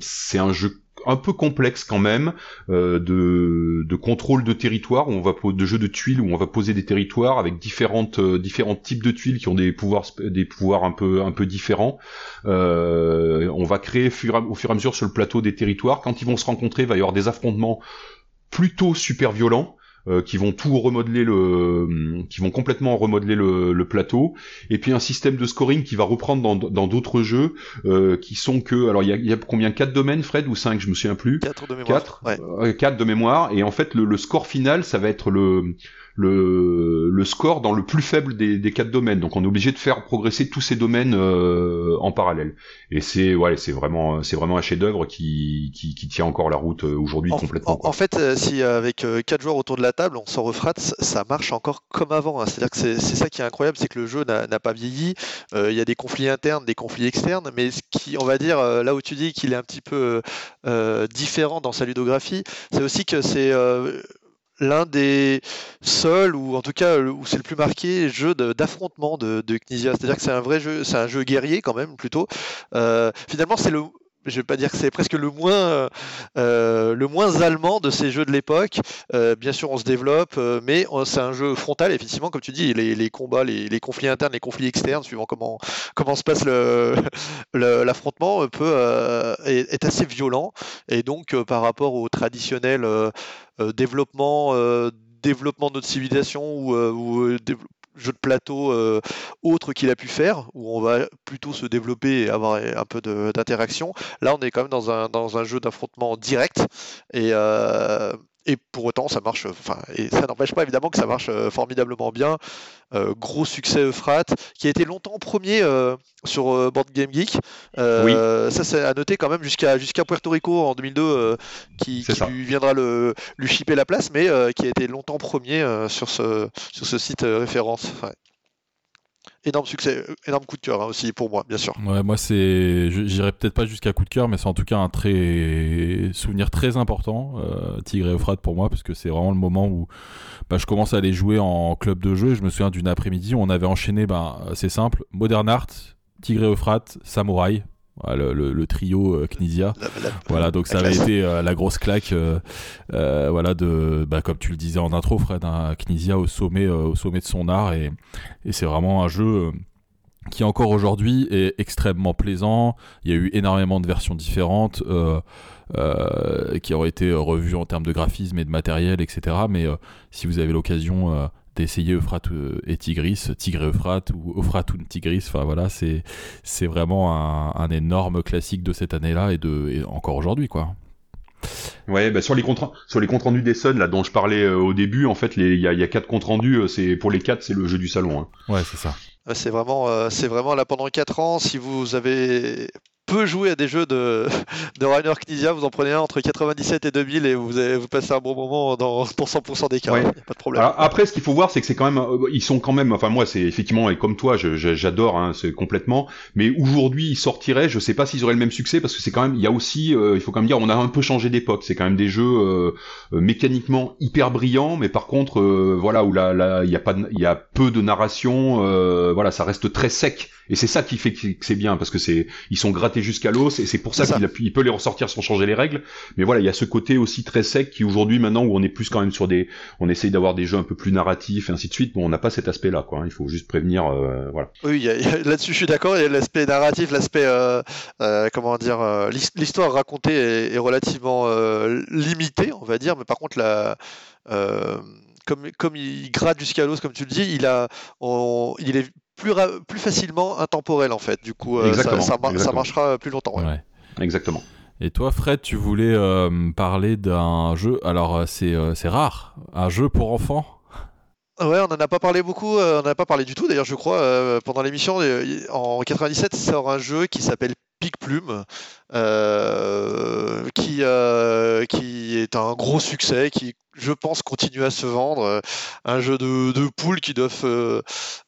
c'est un jeu un peu complexe quand même euh, de, de, contrôle de territoire où on va de jeux de tuiles où on va poser des territoires avec différentes euh, différents types de tuiles qui ont des pouvoirs des pouvoirs un peu un peu différents. Euh, on va créer au fur et à mesure sur le plateau des territoires. Quand ils vont se rencontrer, il va y avoir des affrontements plutôt super violents. Euh, qui vont tout remodeler le, qui vont complètement remodeler le, le, plateau, et puis un système de scoring qui va reprendre dans d'autres jeux, euh, qui sont que, alors il y a, y a, combien? Quatre domaines, Fred ou cinq, je me souviens plus. Quatre de mémoire. Quatre, ouais. Euh, quatre de mémoire, et en fait le, le score final, ça va être le le, le score dans le plus faible des, des quatre domaines. Donc on est obligé de faire progresser tous ces domaines euh, en parallèle. Et c'est ouais, c'est vraiment c'est vraiment un chef-d'œuvre qui, qui, qui, tient encore la route euh, aujourd'hui complètement. En, fait, euh, si avec quatre joueurs autour de la table, on s'en refrate, ça marche encore comme avant. Hein. C'est-à-dire que c'est ça qui est incroyable, c'est que le jeu n'a pas vieilli. Il y a des conflits internes, des conflits externes, mais ce qui, on va dire, là où tu dis qu'il est un petit peu différent dans sa ludographie, c'est aussi que c'est l'un des seuls, ou en tout cas où c'est le plus marqué, jeu d'affrontement de, de, Knizia. C'est-à-dire que c'est un vrai jeu, c'est un jeu guerrier quand même plutôt. Euh, finalement, c'est le je vais pas dire que c'est presque le moins euh, le moins allemand de ces jeux de l'époque. Euh, bien sûr, on se développe, mais c'est un jeu frontal. Effectivement, comme tu dis, les, combats, les, conflits internes, les conflits externes, suivant comment comment se passe l'affrontement, peut est, assez violent. Et donc, par rapport au traditionnel euh, développement, euh, développement de notre civilisation ou, euh, ou jeu de plateau autre qu'il a pu faire, où on va plutôt se développer et avoir un peu d'interaction. Là, on est quand même dans un, dans un jeu d'affrontement direct. Et, et pour autant, ça marche. Enfin, et ça n'empêche pas évidemment que ça marche formidablement bien. gros succès Euphrate, qui a été longtemps premier sur Board Game Geek. Ça, c'est à noter quand même jusqu'à jusqu'à Puerto Rico en 2002, qui, lui viendra le, lui shipper la place, mais qui a été longtemps premier sur ce sur ce site référence énorme succès, énorme coup de cœur hein, aussi pour moi, bien sûr. Ouais, moi c'est, j'irai peut-être pas jusqu'à coup de cœur, mais c'est en tout cas un très souvenir très important, euh, Tigre et Euphrate pour moi, parce que c'est vraiment le moment où bah, je commence à aller jouer en club de jeu. je me souviens d'une après-midi où on avait enchaîné, c'est simple, Modern Art, Tigre et Euphrate, Samouraï. Le, trio euh, Knizia. voilà, donc ça avait été euh, la grosse claque, voilà, de, bah, comme tu le disais en intro, Fred, hein, Knizia au sommet, au sommet de son art, et, et c'est vraiment un jeu qui encore aujourd'hui est extrêmement plaisant. Il y a eu énormément de versions différentes euh, euh, qui ont été revues en termes de graphisme et de matériel, etc. Mais euh, si vous avez l'occasion d'essayer Euphrate et Tigris, Tigre et Euphrate ou Euphrate ou Tigris, enfin voilà, c'est c'est vraiment un, énorme classique de cette année-là et de encore aujourd'hui quoi. Ouais, bah sur les comptes sur les comptes rendus des Suns là dont je parlais au début, en fait, il y a, y a quatre comptes rendus. C'est pour les quatre, c'est le jeu du salon. Hein. Ouais, c'est ça. C'est vraiment, euh, c'est vraiment là pendant 4 ans. Si vous avez peu joué à des jeux de, de Rainer Knizia, vous en prenez un entre 97 et 2000 et vous, avez, vous passez un bon moment dans, pour 100% des cas. pas de problème. après, ce qu'il faut voir, c'est que c'est quand même, euh, ils sont quand même, enfin moi, c'est effectivement, et comme toi, j'adore, hein, c'est complètement. Mais aujourd'hui, ils sortiraient, je sais pas s'ils auraient le même succès parce que c'est quand même, il y a aussi, euh, il faut quand même dire, on a un peu changé d'époque. C'est quand même des jeux euh, mécaniquement hyper brillants, mais par contre, voilà, où là, là, il y a pas, il y a peu de narration, voilà, ça reste très sec. Et c'est ça qui fait que c'est bien parce que c'est, ils sont jusqu'à l'os et c'est pour ça qu'il peut les ressortir sans changer les règles. Mais voilà, il y a ce côté aussi très sec qui aujourd'hui maintenant où on est plus quand même sur des, on essaye d'avoir des jeux un peu plus narratifs et ainsi de suite. Bon, on n'a pas cet aspect-là, quoi. Hein. Il faut juste prévenir, euh, voilà. Oui, là-dessus je suis d'accord. Il y a l'aspect narratif, l'aspect, euh, euh, comment dire, l'histoire racontée est, relativement limitée, on va dire. Mais par contre la comme, comme il gratte jusqu'à l'os, comme tu le dis, il, a, il est plus, plus facilement intemporel en fait. Du coup, euh, ça, ça, marchera plus longtemps. Exactement. Et toi, Fred, tu voulais euh, parler d'un jeu. Alors, euh, c'est rare, un jeu pour enfants? Ouais, on n'en a pas parlé beaucoup, on n'en a pas parlé du tout d'ailleurs, je crois, pendant l'émission. En 97, sort un jeu qui s'appelle Pic Plume, qui, qui est un gros succès, qui je pense, continue à se vendre. Euh, un jeu de, de poules qui doivent euh,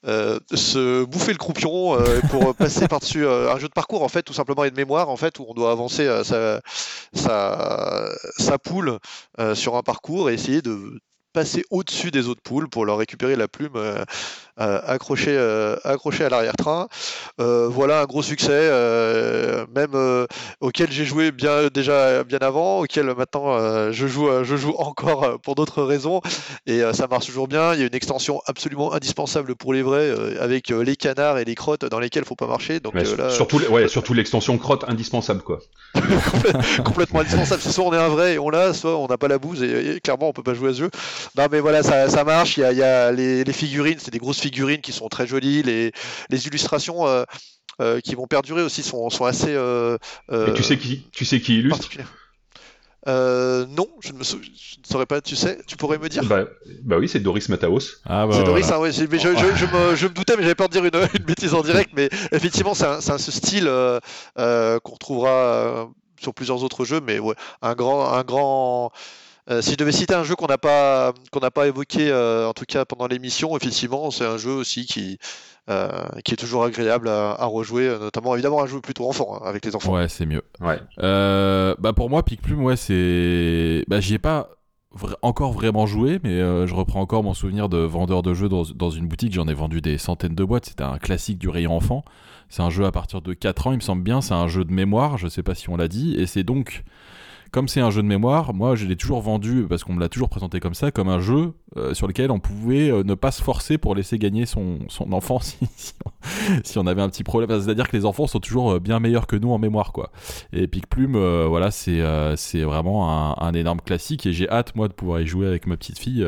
euh, se bouffer le croupion pour passer par-dessus un jeu de parcours, en fait, tout simplement, et de mémoire, en fait, où on doit avancer sa, sa, sa poule sur un parcours et essayer de passer au-dessus des autres poules pour leur récupérer la plume euh, accroché, euh, accroché à l'arrière-train. Euh, voilà un gros succès, même auquel j'ai joué bien déjà bien avant, auquel maintenant je joue, je joue encore pour d'autres raisons et ça marche toujours bien. Il y a une extension absolument indispensable pour les vrais avec les canards et les crottes dans lesquelles il faut pas marcher. Donc surtout, ouais, surtout l'extension crotte indispensable quoi. complètement indispensable. Soit on est un vrai et on l'a, soit on n'a pas la bouse et, clairement on peut pas jouer à ce jeu. Non mais voilà, ça, ça marche. Il y a, il y a les, les, figurines, c'est des grosses figurines qui sont très jolies, les, les illustrations euh, euh, qui vont perdurer aussi sont, sont assez. Euh, Et tu sais qui, tu sais qui illustre non, je ne, me je ne saurais pas, tu sais, tu pourrais me dire? Bah, bah oui, c'est Doris Mataos. Ah bah, c'est Doris, hein, je, je, je, me, je, me, doutais, mais j'avais peur de dire une, une bêtise en direct, mais effectivement, c'est un, un, ce style qu'on retrouvera sur plusieurs autres jeux, mais ouais, un grand, un grand, euh, si je devais citer un jeu qu'on n'a pas qu'on n'a pas évoqué euh, en tout cas pendant l'émission, effectivement, c'est un jeu aussi qui euh, qui est toujours agréable à, rejouer, notamment évidemment un jeu plutôt enfant hein, avec les enfants. Ouais, c'est mieux. Ouais. bah pour moi, Pic Plume, ouais, c'est bah j'y ai pas encore vraiment joué, mais je reprends encore mon souvenir de vendeur de jeux dans, dans une boutique. J'en ai vendu des centaines de boîtes. C'était un classique du rayon enfant. C'est un jeu à partir de 4 ans, il me semble bien. C'est un jeu de mémoire, je sais pas si on l'a dit. Et c'est donc comme c'est un jeu de mémoire, moi je l'ai toujours vendu, parce qu'on me l'a toujours présenté comme ça, comme un jeu euh, sur lequel on pouvait euh, ne pas se forcer pour laisser gagner son, son enfant si, on, avait un petit problème. C'est-à-dire que les enfants sont toujours euh, bien meilleurs que nous en mémoire. quoi. Et Pic Plume, voilà, c'est c'est vraiment un, énorme classique et j'ai hâte moi de pouvoir y jouer avec ma petite fille.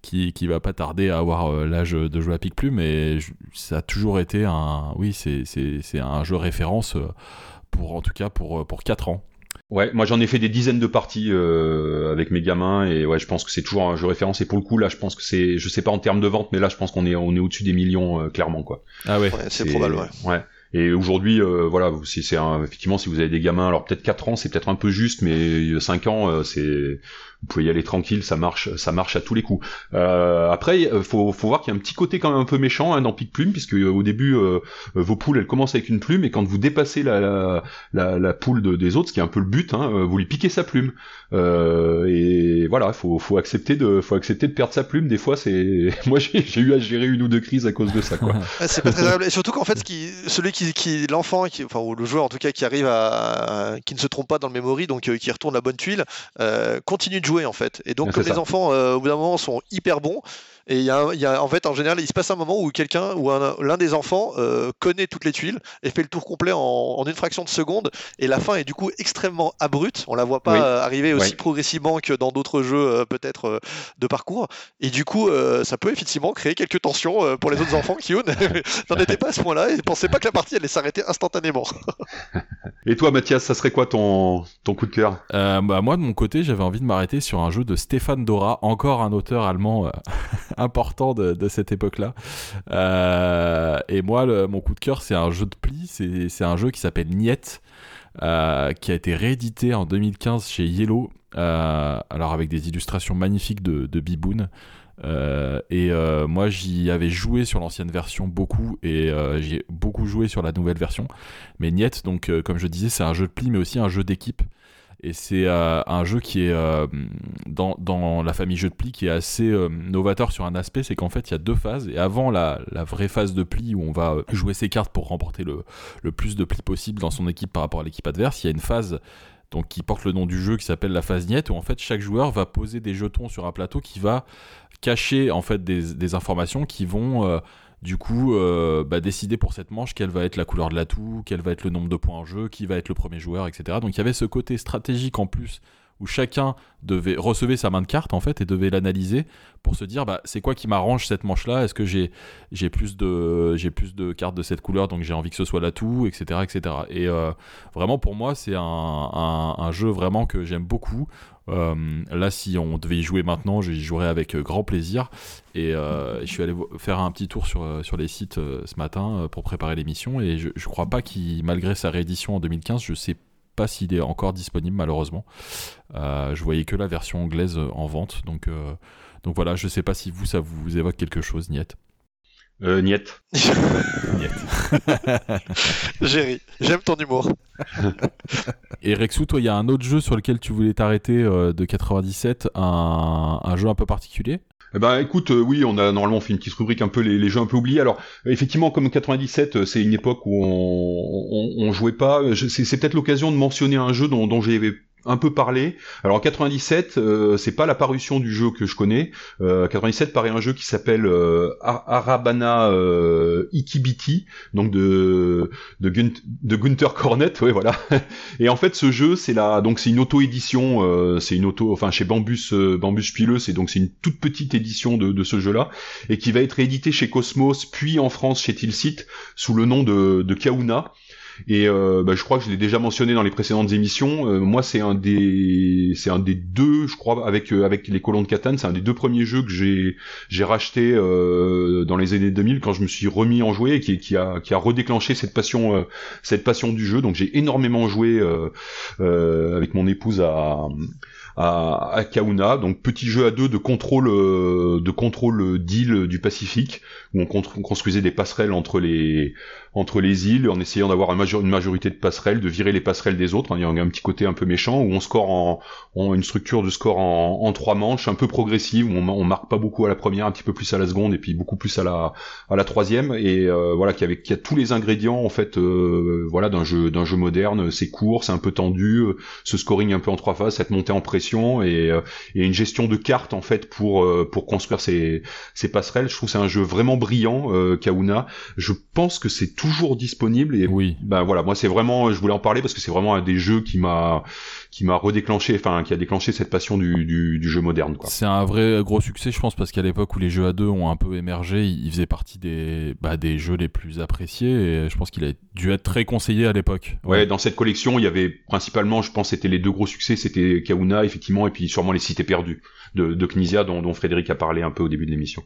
qui, qui va pas tarder à avoir l'âge de jouer à Pic Plume et ça a toujours été un oui c'est un jeu référence pour en tout cas pour pour 4 ans Ouais, moi j'en ai fait des dizaines de parties euh, avec mes gamins et ouais, je pense que c'est toujours un jeu référence et pour le coup là, je pense que c'est, je sais pas en termes de vente, mais là je pense qu'on est on est au-dessus des millions euh, clairement quoi. Ah ouais, c'est probable. Ouais. ouais. Et aujourd'hui, euh, voilà, si c'est effectivement si vous avez des gamins, alors peut-être 4 ans, c'est peut-être un peu juste, mais 5 ans, euh, c'est vous pouvez y aller tranquille, ça marche, ça marche à tous les coups. Euh, après, faut, faut voir qu'il y a un petit côté quand même un peu méchant hein, dans Pic Plume, puisque euh, au début, euh, vos poules, elles commencent avec une plume, et quand vous dépassez la, la, la, poule de, des autres, ce qui est un peu le but, hein, vous lui piquez sa plume. et voilà, faut, faut accepter de, faut accepter de perdre sa plume. Des fois, c'est, moi j'ai eu à gérer une ou deux crises à cause de ça. Quoi. c'est pas très agréable. Et surtout qu'en fait, qui, celui qui, qui l'enfant, qui, enfin ou le joueur en tout cas, qui arrive à, qui ne se trompe pas dans le memory, donc qui retourne la bonne tuile, continue de jouer en fait. Et donc, comme les enfants, euh, au bout d'un moment, sont hyper bons, et il y, a, en fait, en général, il se passe un moment où quelqu'un ou l'un des enfants euh, connaît toutes les tuiles et fait le tour complet en, une fraction de seconde. Et la fin est du coup extrêmement abrupte. On la voit pas euh, arriver aussi progressivement que dans d'autres jeux euh, peut-être de parcours. Et du coup, ça peut effectivement créer quelques tensions pour les autres enfants qui n'en étaient pas à ce point-là et ne pensaient pas que la partie allait s'arrêter instantanément. et toi, Mathias, ça serait quoi ton, ton coup de cœur? Bah, Moi, de mon côté, j'avais envie de m'arrêter sur un jeu de Stéphane Dora, encore un auteur allemand important de, cette époque-là. Euh, et moi, mon coup de cœur, c'est un jeu de pli, c'est un jeu qui s'appelle Niet, euh, qui a été réédité en 2015 chez Yellow, euh, alors avec des illustrations magnifiques de, de Biboun. et moi j'y avais joué sur l'ancienne version beaucoup et j'ai beaucoup joué sur la nouvelle version. Mais Niet, donc comme je disais, c'est un jeu de pli mais aussi un jeu d'équipe. Et c'est euh, un jeu qui est euh, dans, dans, la famille jeu de pli qui est assez euh, novateur sur un aspect, c'est qu'en fait il y a deux phases. Et avant la, la, vraie phase de pli où on va jouer ses cartes pour remporter le, le plus de plis possible dans son équipe par rapport à l'équipe adverse, il y a une phase donc qui porte le nom du jeu qui s'appelle la phase niette où en fait chaque joueur va poser des jetons sur un plateau qui va cacher en fait des, des informations qui vont du coup, euh, bah, décider pour cette manche quelle va être la couleur de l'atout, quel va être le nombre de points en jeu, qui va être le premier joueur, etc. Donc il y avait ce côté stratégique en plus où chacun devait recevoir sa main de carte en fait et devait l'analyser pour se dire bah, c'est quoi qui m'arrange cette manche là est-ce que j'ai plus de cartes de cette couleur donc j'ai envie que ce soit l'atout etc etc et euh, vraiment pour moi c'est un, jeu vraiment que j'aime beaucoup euh, là, si on devait y jouer maintenant, j'y jouerais avec euh, grand plaisir. Et euh, je suis allé faire un petit tour sur, sur les sites ce matin pour préparer l'émission. Et je, je crois pas qu'il, malgré sa réédition en 2015, je sais pas s'il est encore disponible malheureusement. je voyais que la version anglaise en vente. Donc, donc voilà, je sais pas si vous, ça vous évoque quelque chose, Niette. Euh, niet. Jerry, j'aime ton humour. Et Rexou, toi, il y a un autre jeu sur lequel tu voulais t'arrêter euh, de 97, un, un jeu un peu particulier? Eh ben écoute, euh, oui, on a normalement fait une petite rubrique un peu les, jeux un peu oubliés. Alors effectivement, comme 97, euh, c'est une époque où on, on, jouait pas. C'est peut-être l'occasion de mentionner un jeu dont, dont j'ai un peu parlé. Alors en 97, euh, c'est pas la parution du jeu que je connais. Euh, 97 paraît un jeu qui s'appelle euh, Arabana euh, Ikibiti, donc de de, Gunther Cornet, ouais voilà. Et en fait, ce jeu, c'est la donc c'est une auto édition, euh, c'est une auto, enfin chez Bambus Bambus Pileux, c'est donc c'est une toute petite édition de, de ce jeu-là et qui va être édité chez Cosmos, puis en France chez Tilsit sous le nom de, de Kauna. Et euh, bah, je crois que je l'ai déjà mentionné dans les précédentes émissions. Euh, moi, c'est un des, c'est un des deux, je crois, avec euh, avec les colons de Catane, c'est un des deux premiers jeux que j'ai j'ai racheté dans les années 2000 quand je me suis remis en jouer et qui, qui a qui a redéclenché cette passion cette passion du jeu. Donc j'ai énormément joué avec mon épouse à à, à Kauna. Donc petit jeu à deux de contrôle de contrôle d'île du Pacifique où on construisait des passerelles entre les entre les îles en essayant d'avoir une majorité de passerelles, de virer les passerelles des autres. Il y a un petit côté un peu méchant où on score en, une structure de score en, trois manches, un peu progressive, où on, on, marque pas beaucoup à la première, un petit peu plus à la seconde et puis beaucoup plus à la à la troisième. Et euh, voilà, qui, avait, a tous les ingrédients en fait, euh, voilà, d'un jeu d'un jeu moderne. C'est court, c'est un peu tendu, ce scoring un peu en trois phases, cette montée en pression et, et, une gestion de cartes en fait pour pour construire ces, ces passerelles. Je trouve c'est un jeu vraiment brillant, Kauna. Je pense que c'est toujours disponible et oui. ben voilà, moi c'est vraiment, je voulais en parler parce que c'est vraiment un des jeux qui m'a qui m'a redéclenché, enfin qui a déclenché cette passion du, du, du jeu moderne. C'est un vrai gros succès, je pense, parce qu'à l'époque où les jeux à deux ont un peu émergé, il faisait partie des, bah, des jeux les plus appréciés et je pense qu'il a dû être très conseillé à l'époque. Ouais. dans cette collection, il y avait principalement, je pense, c'était les deux gros succès, c'était Kauna effectivement et puis sûrement les Cités perdues de, de Knizia dont, dont Frédéric a parlé un peu au début de l'émission.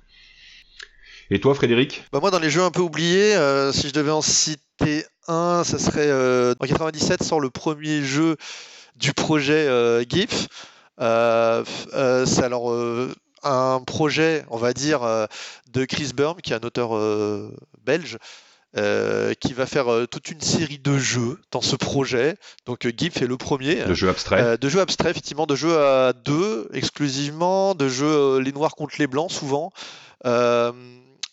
Et toi, Frédéric bah Moi, dans les jeux un peu oubliés, euh, si je devais en citer un, ce serait euh, en 97 sort le premier jeu du projet euh, GIF. Euh, euh, c'est alors un projet, on va dire, de Chris Burm, qui est un auteur belge, qui va faire toute une série de jeux dans ce projet. Donc GIF est le premier. De jeux abstraits. de jeux abstraits, effectivement, de jeux à deux exclusivement, de jeux les noirs contre les blancs souvent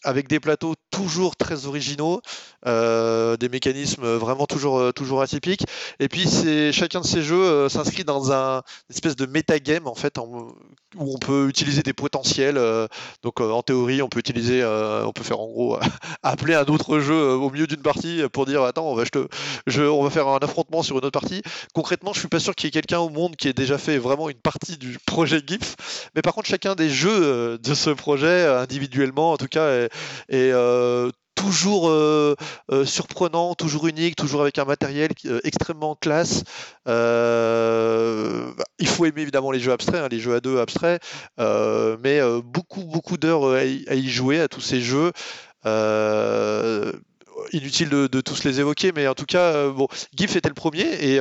avec des plateaux toujours très originaux, euh, des mécanismes vraiment toujours, euh, toujours atypiques. Et puis chacun de ces jeux euh, s'inscrit dans un une espèce de metagame en fait, où on peut utiliser des potentiels. donc en théorie, on peut utiliser, on peut faire en gros appeler un autre jeu au milieu d'une partie pour dire attends, on va, faire un affrontement sur une autre partie. Concrètement, je suis pas sûr qu'il y ait quelqu'un au monde qui ait déjà fait vraiment une partie du projet GIF. Mais par contre, chacun des jeux de ce projet individuellement, en tout cas, est, toujours euh, euh, surprenant, toujours unique, toujours avec un matériel extrêmement classe. il faut aimer évidemment les jeux abstraits, hein, les jeux à deux abstraits, mais beaucoup beaucoup d'heures à, y jouer à tous ces jeux. inutile de, tous les évoquer, mais en tout cas, bon, GIF était le premier et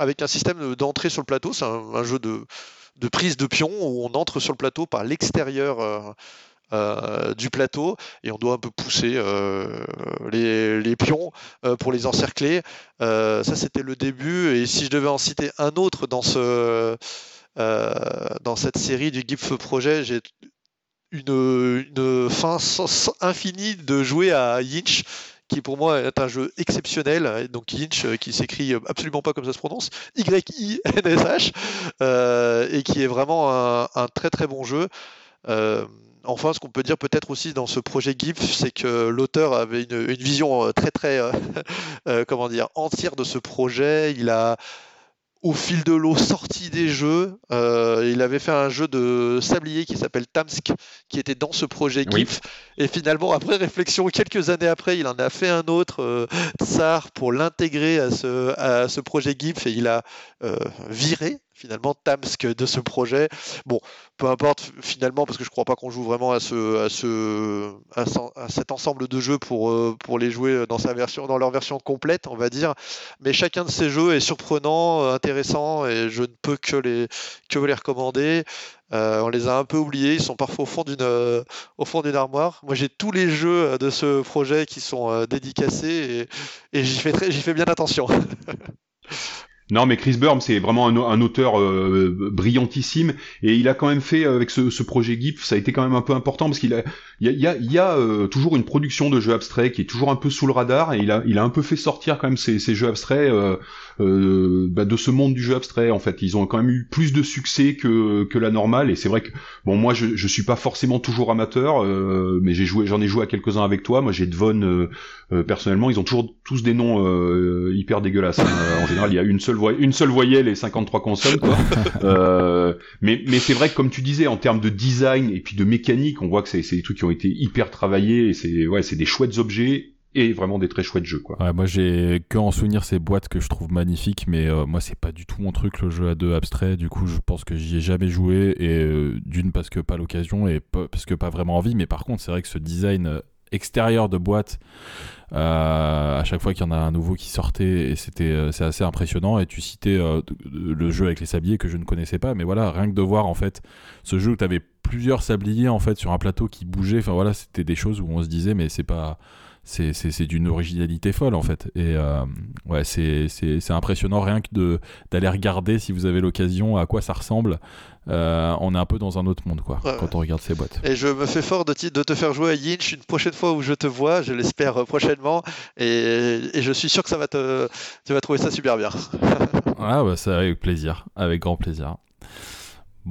avec un système d'entrée sur le plateau, c'est un, jeu de, prise de pion où on entre sur le plateau par l'extérieur euh, du plateau et on doit un peu pousser euh, les, pions euh, pour les encercler. ça, c'était le début. Et si je devais en citer un autre dans, ce, dans cette série du GIF Projet, j'ai une, fin infinie de jouer à Yinch qui pour moi est un jeu exceptionnel. Donc Yinch, qui s'écrit absolument pas comme ça se prononce, Y-I-N-S-H, et qui est vraiment un, très très bon jeu. Euh, enfin, ce qu'on peut dire peut-être aussi dans ce projet GIF, c'est que l'auteur avait une, vision euh, très très euh, comment dire entière de ce projet. Il a au fil de l'eau sorti des jeux. il avait fait un jeu de sablier qui s'appelle Tamsk, qui était dans ce projet GIF. Et finalement, après réflexion, quelques années après, il en a fait un autre, Tsar, pour l'intégrer à ce, à ce projet GIF. Et il a viré finalement Tamsk de ce projet. Bon, peu importe finalement parce que je crois pas qu'on joue vraiment à ce à ce à, cet ensemble de jeux pour euh, pour les jouer dans sa version dans leur version complète, on va dire. Mais chacun de ces jeux est surprenant, euh, intéressant et je ne peux que les que les recommander. Euh, on les a un peu oubliés, ils sont parfois au fond d'une au fond d'une armoire. Moi, j'ai tous les jeux de ce projet qui sont dédicacés et, et j'y fais très, j'y fais bien attention. Non, mais Chris Burm, c'est vraiment un, auteur euh, brillantissime, et il a quand même fait avec ce, projet GIF, ça a été quand même un peu important parce qu'il a, il y a, y a, euh, toujours une production de jeux abstraits qui est toujours un peu sous le radar, et il a, il a un peu fait sortir quand même ces, jeux abstraits euh, bah, de ce monde du jeu abstrait. En fait, ils ont quand même eu plus de succès que, que la normale, et c'est vrai que bon, moi, je, je suis pas forcément toujours amateur, mais j'ai joué, j'en ai joué à quelques uns avec toi. Moi, j'ai Devon personnellement, ils ont toujours tous des noms hyper dégueulasses. Hein. en général, il y a une seule une seule voyelle et 53 consonnes, quoi. euh, mais mais c'est vrai que comme tu disais, en termes de design et puis de mécanique, on voit que c'est des trucs qui ont été hyper travaillés et c'est ouais, c'est des chouettes objets et vraiment des très chouettes jeux quoi. Ouais, moi j'ai que en souvenir ces boîtes que je trouve magnifiques mais euh, moi c'est pas du tout mon truc le jeu à deux abstrait du coup je pense que j'y ai jamais joué et euh, d'une parce que pas l'occasion et parce que pas vraiment envie mais par contre c'est vrai que ce design euh, extérieur de boîte euh, à chaque fois qu'il y en a un nouveau qui sortait et c'était euh, c'est assez impressionnant et tu citais euh, le jeu avec les sabliers que je ne connaissais pas mais voilà rien que de voir en fait ce jeu où tu avais plusieurs sabliers en fait sur un plateau qui bougeait enfin voilà c'était des choses où on se disait mais c'est pas c'est d'une originalité folle en fait. Et ouais, c'est impressionnant rien que d'aller regarder si vous avez l'occasion à quoi ça ressemble. Euh, on est un peu dans un autre monde quoi quand on regarde ces boîtes. Et je me fais fort de, de te faire jouer à Yinch une prochaine fois où je te vois, je l'espère euh, prochainement. Et, et, je suis sûr que ça va te, tu vas trouver ça super bien. ah bah ça avec plaisir, avec grand plaisir.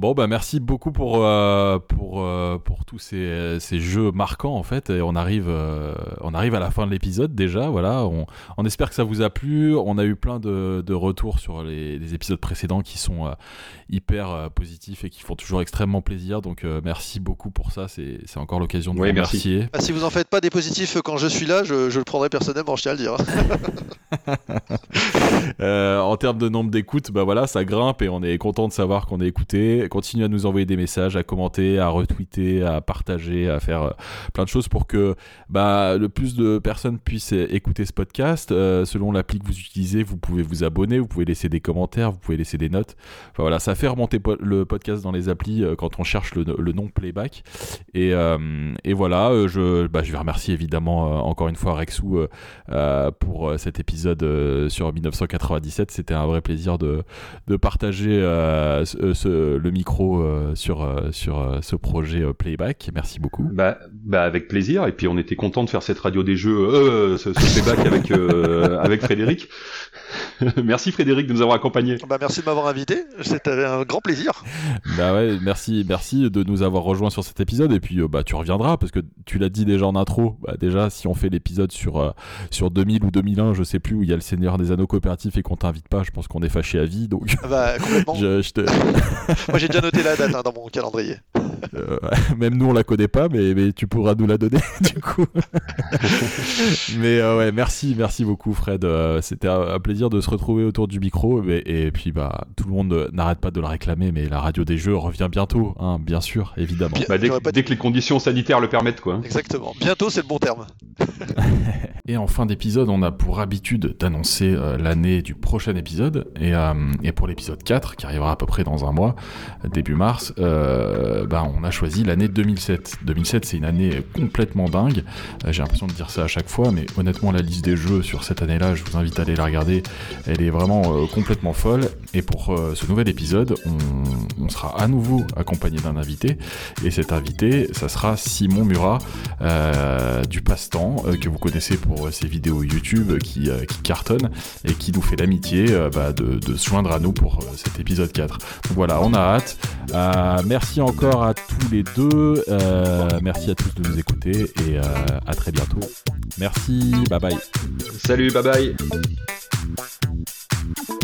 Bon bah merci beaucoup pour euh, pour euh, pour tous ces, ces, jeux marquants en fait. Et on arrive euh, on arrive à la fin de l'épisode déjà voilà. On, on, espère que ça vous a plu. On a eu plein de, de retours sur les, les, épisodes précédents qui sont hyper positifs et qui font toujours extrêmement plaisir. Donc merci beaucoup pour ça. C'est encore l'occasion de vous remercier. Ah, si vous en faites pas des positifs quand je suis là je, je le prendrai personnellement je tiens à le dire. En termes de nombre d'écoutes bah voilà ça grimpe et on est content de savoir qu'on est écouté continuez à nous envoyer des messages, à commenter, à retweeter, à partager, à faire euh, plein de choses pour que bah, le plus de personnes puissent écouter ce podcast. Euh, selon l'appli que vous utilisez, vous pouvez vous abonner, vous pouvez laisser des commentaires, vous pouvez laisser des notes. Enfin, voilà, ça fait remonter le podcast dans les applis euh, quand on cherche le, nom playback. Et, et voilà, je, bah, je vais remercier évidemment encore une fois Rexou pour cet épisode sur 1997. C'était un vrai plaisir de, de partager ce, le micro euh, sur, euh, sur euh, ce projet Playback. Merci beaucoup. Bah, bah, avec plaisir. Et puis on était content de faire cette radio des jeux, ce, ce, Playback avec, avec Frédéric. merci Frédéric de nous avoir accompagnés. Bah, merci de m'avoir invité. C'était un grand plaisir. Bah ouais, merci, merci de nous avoir rejoints sur cet épisode. Et puis bah, tu reviendras parce que tu l'as dit déjà en intro. Bah, déjà, si on fait l'épisode sur, sur 2000 ou 2001, je sais plus, où il y a le Seigneur des Anneaux coopératif et qu'on t'invite pas, je pense qu'on est fâché à vie. Donc, bah, complètement. je, te... Moi, j'ai déjà noté la date hein, dans mon calendrier. Euh, même nous, on la connaît pas, mais, mais tu pourras nous la donner, du coup. mais euh, ouais, merci, merci beaucoup, Fred. Euh, c'était un, plaisir de se retrouver autour du micro. et puis, bah, tout le monde n'arrête pas de le réclamer, mais la radio des jeux revient bientôt, hein, bien sûr, évidemment. Bah, dès, dès, que les conditions sanitaires le permettent, quoi. Exactement. Bientôt, c'est le bon terme. et en fin d'épisode, on a pour habitude d'annoncer l'année du prochain épisode. Et, et pour l'épisode 4, qui arrivera à peu près dans un mois, début mars, euh, bah, on a choisi l'année 2007. 2007, c'est une année complètement dingue. Euh, j'ai l'impression de dire ça à chaque fois, mais honnêtement, la liste des jeux sur cette année-là, je vous invite à aller la regarder. Elle est vraiment euh, complètement folle. Et pour ce nouvel épisode, on, sera à nouveau accompagné d'un invité. Et cet invité, ça sera Simon Murat du Passe-Temps, que vous connaissez pour ses vidéos YouTube qui, cartonnent et qui nous fait l'amitié bah, de, de, se joindre à nous pour cet épisode 4. Donc voilà, on a hâte. Euh, merci encore à tous les deux. Euh, merci à tous de nous écouter et euh, à très bientôt. Merci, bye bye. Salut, bye bye. you